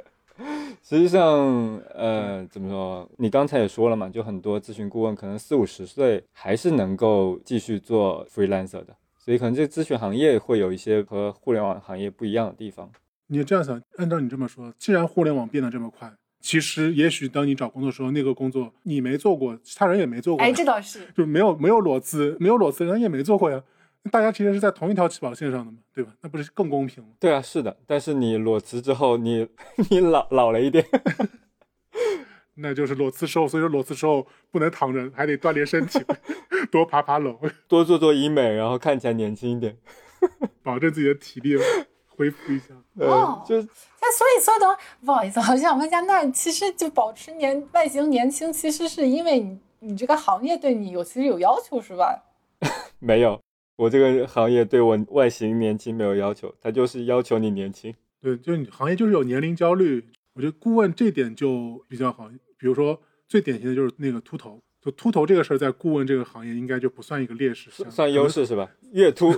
实际上，呃，怎么说？你刚才也说了嘛，就很多咨询顾问可能四五十岁还是能够继续做 freelancer 的，所以可能这咨询行业会有一些和互联网行业不一样的地方。你这样想，按照你这么说，既然互联网变得这么快，其实也许当你找工作的时候，那个工作你没做过，其他人也没做过，哎，这倒是，就没有没有裸辞，没有裸辞人也没做过呀。大家其实是在同一条起跑线上的嘛，对吧？那不是更公平吗？对啊，是的。但是你裸辞之后，你 你老老了一点，那就是裸辞之后。所以说裸辞之后不能躺着，还得锻炼身体，多爬爬楼，多做做医美，然后看起来年轻一点，保证自己的体力恢复一下。哦，就那所以说的不好意思，我想问一下，那其实就保持年外形年轻，其实是因为你你这个行业对你有其实有要求是吧？没有。我这个行业对我外形年轻没有要求，他就是要求你年轻。对，就你行业就是有年龄焦虑。我觉得顾问这点就比较好。比如说最典型的就是那个秃头，就秃头这个事儿，在顾问这个行业应该就不算一个劣势，算优势是吧？越秃，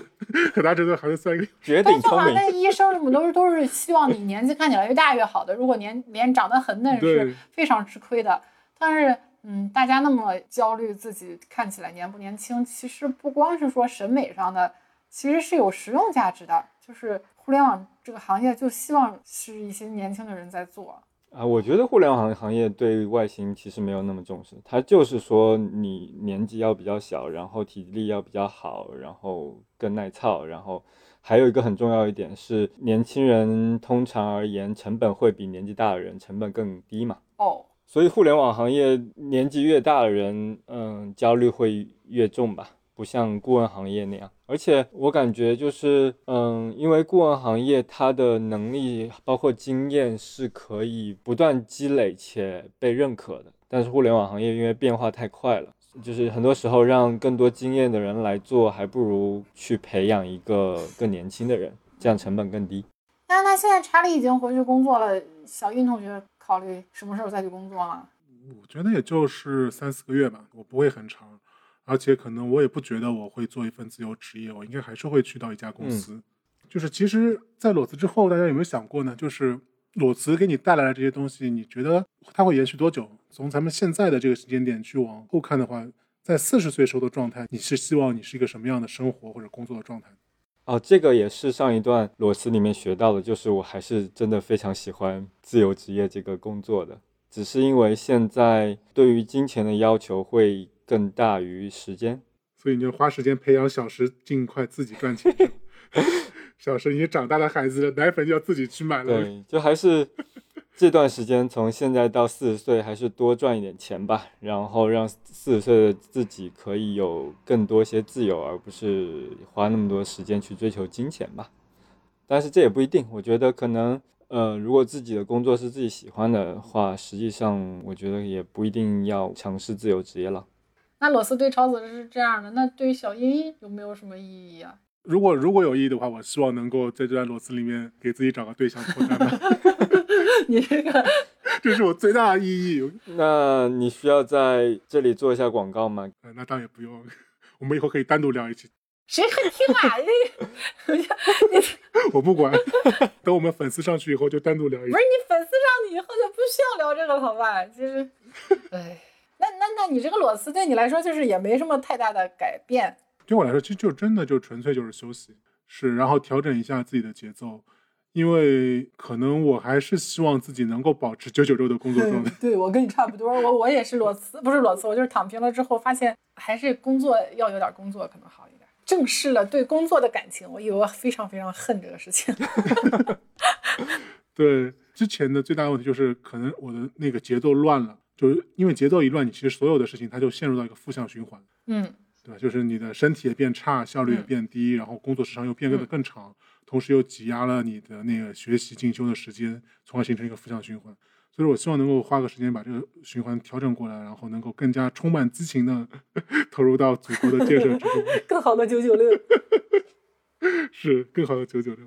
可大家觉得还是算一个绝顶聪明。那医生什么都是都是希望你年纪看起来越大越好的。如果年脸长得很嫩，是非常吃亏的。但是。嗯，大家那么焦虑自己看起来年不年轻，其实不光是说审美上的，其实是有实用价值的。就是互联网这个行业，就希望是一些年轻的人在做啊。我觉得互联网行业对外形其实没有那么重视，他就是说你年纪要比较小，然后体力要比较好，然后更耐操，然后还有一个很重要一点是，年轻人通常而言成本会比年纪大的人成本更低嘛。哦。所以互联网行业年纪越大的人，嗯，焦虑会越重吧，不像顾问行业那样。而且我感觉就是，嗯，因为顾问行业它的能力包括经验是可以不断积累且被认可的，但是互联网行业因为变化太快了，就是很多时候让更多经验的人来做，还不如去培养一个更年轻的人，这样成本更低。那那现在查理已经回去工作了，小印同学。考虑什么时候再去工作吗？我觉得也就是三四个月吧，我不会很长，而且可能我也不觉得我会做一份自由职业，我应该还是会去到一家公司。就是其实，在裸辞之后，大家有没有想过呢？就是裸辞给你带来的这些东西，你觉得它会延续多久？从咱们现在的这个时间点去往后看的话，在四十岁时候的状态，你是希望你是一个什么样的生活或者工作的状态？哦，这个也是上一段裸辞里面学到的，就是我还是真的非常喜欢自由职业这个工作的，只是因为现在对于金钱的要求会更大于时间，所以你就花时间培养小时，尽快自己赚钱。小时已经长大的孩子了，奶粉就要自己去买了。对，就还是 这段时间，从现在到四十岁，还是多赚一点钱吧，然后让四十岁的自己可以有更多些自由，而不是花那么多时间去追求金钱吧。但是这也不一定，我觉得可能，呃，如果自己的工作是自己喜欢的话，实际上我觉得也不一定要尝试自由职业了。那裸辞对超子是这样的，那对于小依依有没有什么意义啊？如果如果有意义的话，我希望能够在这段裸辞里面给自己找个对象脱单吧，你这个 这是我最大的意义。那你需要在这里做一下广告吗？呃，那倒也不用，我们以后可以单独聊一期，谁会听啊？这个你我不管。等我们粉丝上去以后就单独聊一期不是。你粉丝上去以后就不需要聊这个了，好吧？其实，哎，那那那你这个裸辞对你来说就是也没什么太大的改变。对我来说，其实就真的就纯粹就是休息，是然后调整一下自己的节奏，因为可能我还是希望自己能够保持九九六的工作状态。对我跟你差不多，我我也是裸辞，不是裸辞，我就是躺平了之后发现还是工作要有点工作可能好一点，正视了对工作的感情。我以为我非常非常恨这个事情。对，之前的最大的问题就是可能我的那个节奏乱了，就是因为节奏一乱，你其实所有的事情它就陷入到一个负向循环。嗯，对吧？就是你的身体也变差，效率也变低，然后工作时长又变得更长，同时又挤压了你的那个学习进修的时间，从而形成一个负向循环。所以，我希望能够花个时间把这个循环调整过来，然后能够更加充满激情的 投入到祖国的建设之中，更好的九九六。是更好的九九六。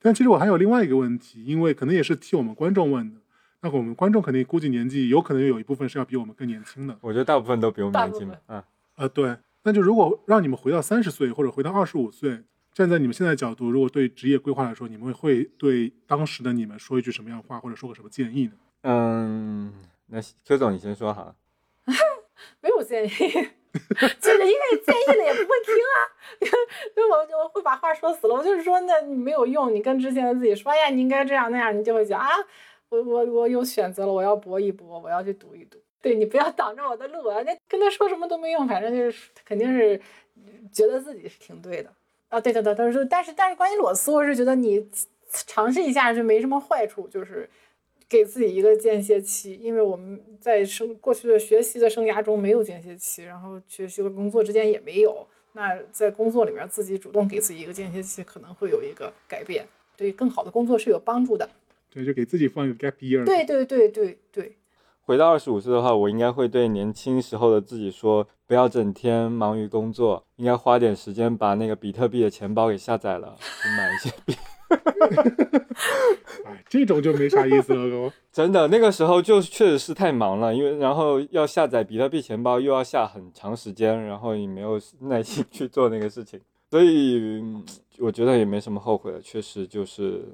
但其实我还有另外一个问题，因为可能也是替我们观众问的。那我们观众肯定估计年纪有可能有一部分是要比我们更年轻的，我觉得大部分都比我们年轻吧。啊，呃，对，那就如果让你们回到三十岁或者回到二十五岁，站在你们现在的角度，如果对职业规划来说，你们会对当时的你们说一句什么样的话，或者说个什么建议呢？嗯，那 Q 总你先说好了。没有建议，就是因为建议了也不会听啊，所以我就会把话说死了。我就是说，那你没有用，你跟之前的自己说，哎呀，你应该这样那样，你就会觉得啊，我我我有选择了，我要搏一搏，我要去赌一赌。对你不要挡着我的路啊！那跟他说什么都没用，反正就是肯定是觉得自己是挺对的啊。对对对，他说，但是但是关于裸辞，我是觉得你尝试一下就没什么坏处，就是给自己一个间歇期，因为我们在生过去的学习的生涯中没有间歇期，然后学习和工作之间也没有。那在工作里面，自己主动给自己一个间歇期，可能会有一个改变，对更好的工作是有帮助的。对，就给自己放一个 gap year。对对对对对，回到二十五岁的话，我应该会对年轻时候的自己说，不要整天忙于工作，应该花点时间把那个比特币的钱包给下载了，去买一些币。哎，这种就没啥意思了，哥。真的，那个时候就确实是太忙了，因为然后要下载比特币钱包，又要下很长时间，然后也没有耐心去做那个事情，所以我觉得也没什么后悔的。确实就是，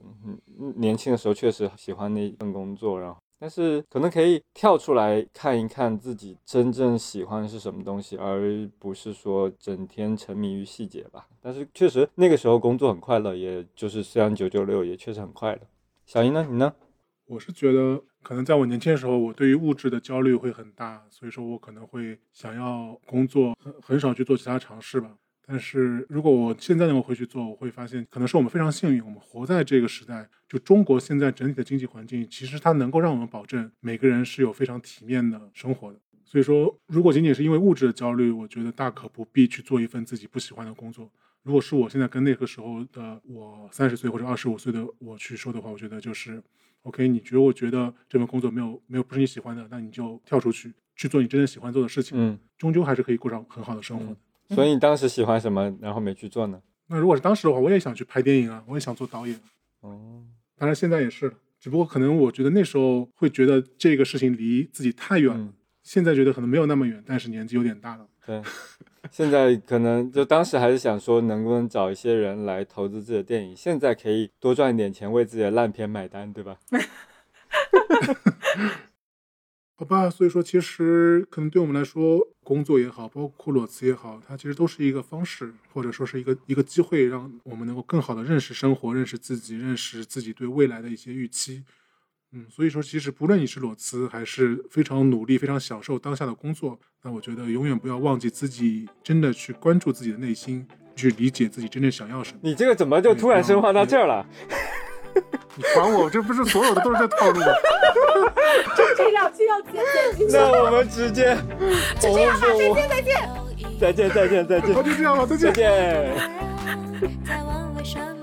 年轻的时候确实喜欢那份工作，然后但是可能可以跳出来看一看自己真正喜欢是什么东西，而不是说整天沉迷于细节吧。但是确实那个时候工作很快乐，也就是虽然九九六也确实很快乐。小英呢？你呢？我是觉得，可能在我年轻的时候，我对于物质的焦虑会很大，所以说我可能会想要工作，很很少去做其他尝试吧。但是如果我现在能够回去做，我会发现，可能是我们非常幸运，我们活在这个时代。就中国现在整体的经济环境，其实它能够让我们保证每个人是有非常体面的生活的。所以说，如果仅仅是因为物质的焦虑，我觉得大可不必去做一份自己不喜欢的工作。如果是我现在跟那个时候的我三十岁或者二十五岁的我去说的话，我觉得就是，OK，你觉得我觉得这份工作没有没有不是你喜欢的，那你就跳出去去做你真正喜欢做的事情，嗯，终究还是可以过上很好的生活的。所以你当时喜欢什么，然后没去做呢？那如果是当时的话，我也想去拍电影啊，我也想做导演，哦，当然现在也是了，只不过可能我觉得那时候会觉得这个事情离自己太远了，嗯现在觉得可能没有那么远，但是年纪有点大了。对，现在可能就当时还是想说，能不能找一些人来投资自己的电影，现在可以多赚一点钱，为自己的烂片买单，对吧？好吧所以说其实可能对我们来说工作也好包括裸辞也好它其实都是一个方式或者说是一个一个机会让我们能够更好的认识生活认识自己认识自己对未来的一些预期。嗯所以说其实不论你是裸辞还是非常努力非常享受当下的工作那我觉得永远不要忘记自己真的去关注自己的内心去理解自己真正想要什么。你这个怎么就突然深化到这儿了？你管我，这不是所有的都是这套路吗？就这样，就要再见。那我们直接，就这样吧，再见，再见，再见，再见，再见，那就这样吧，再见。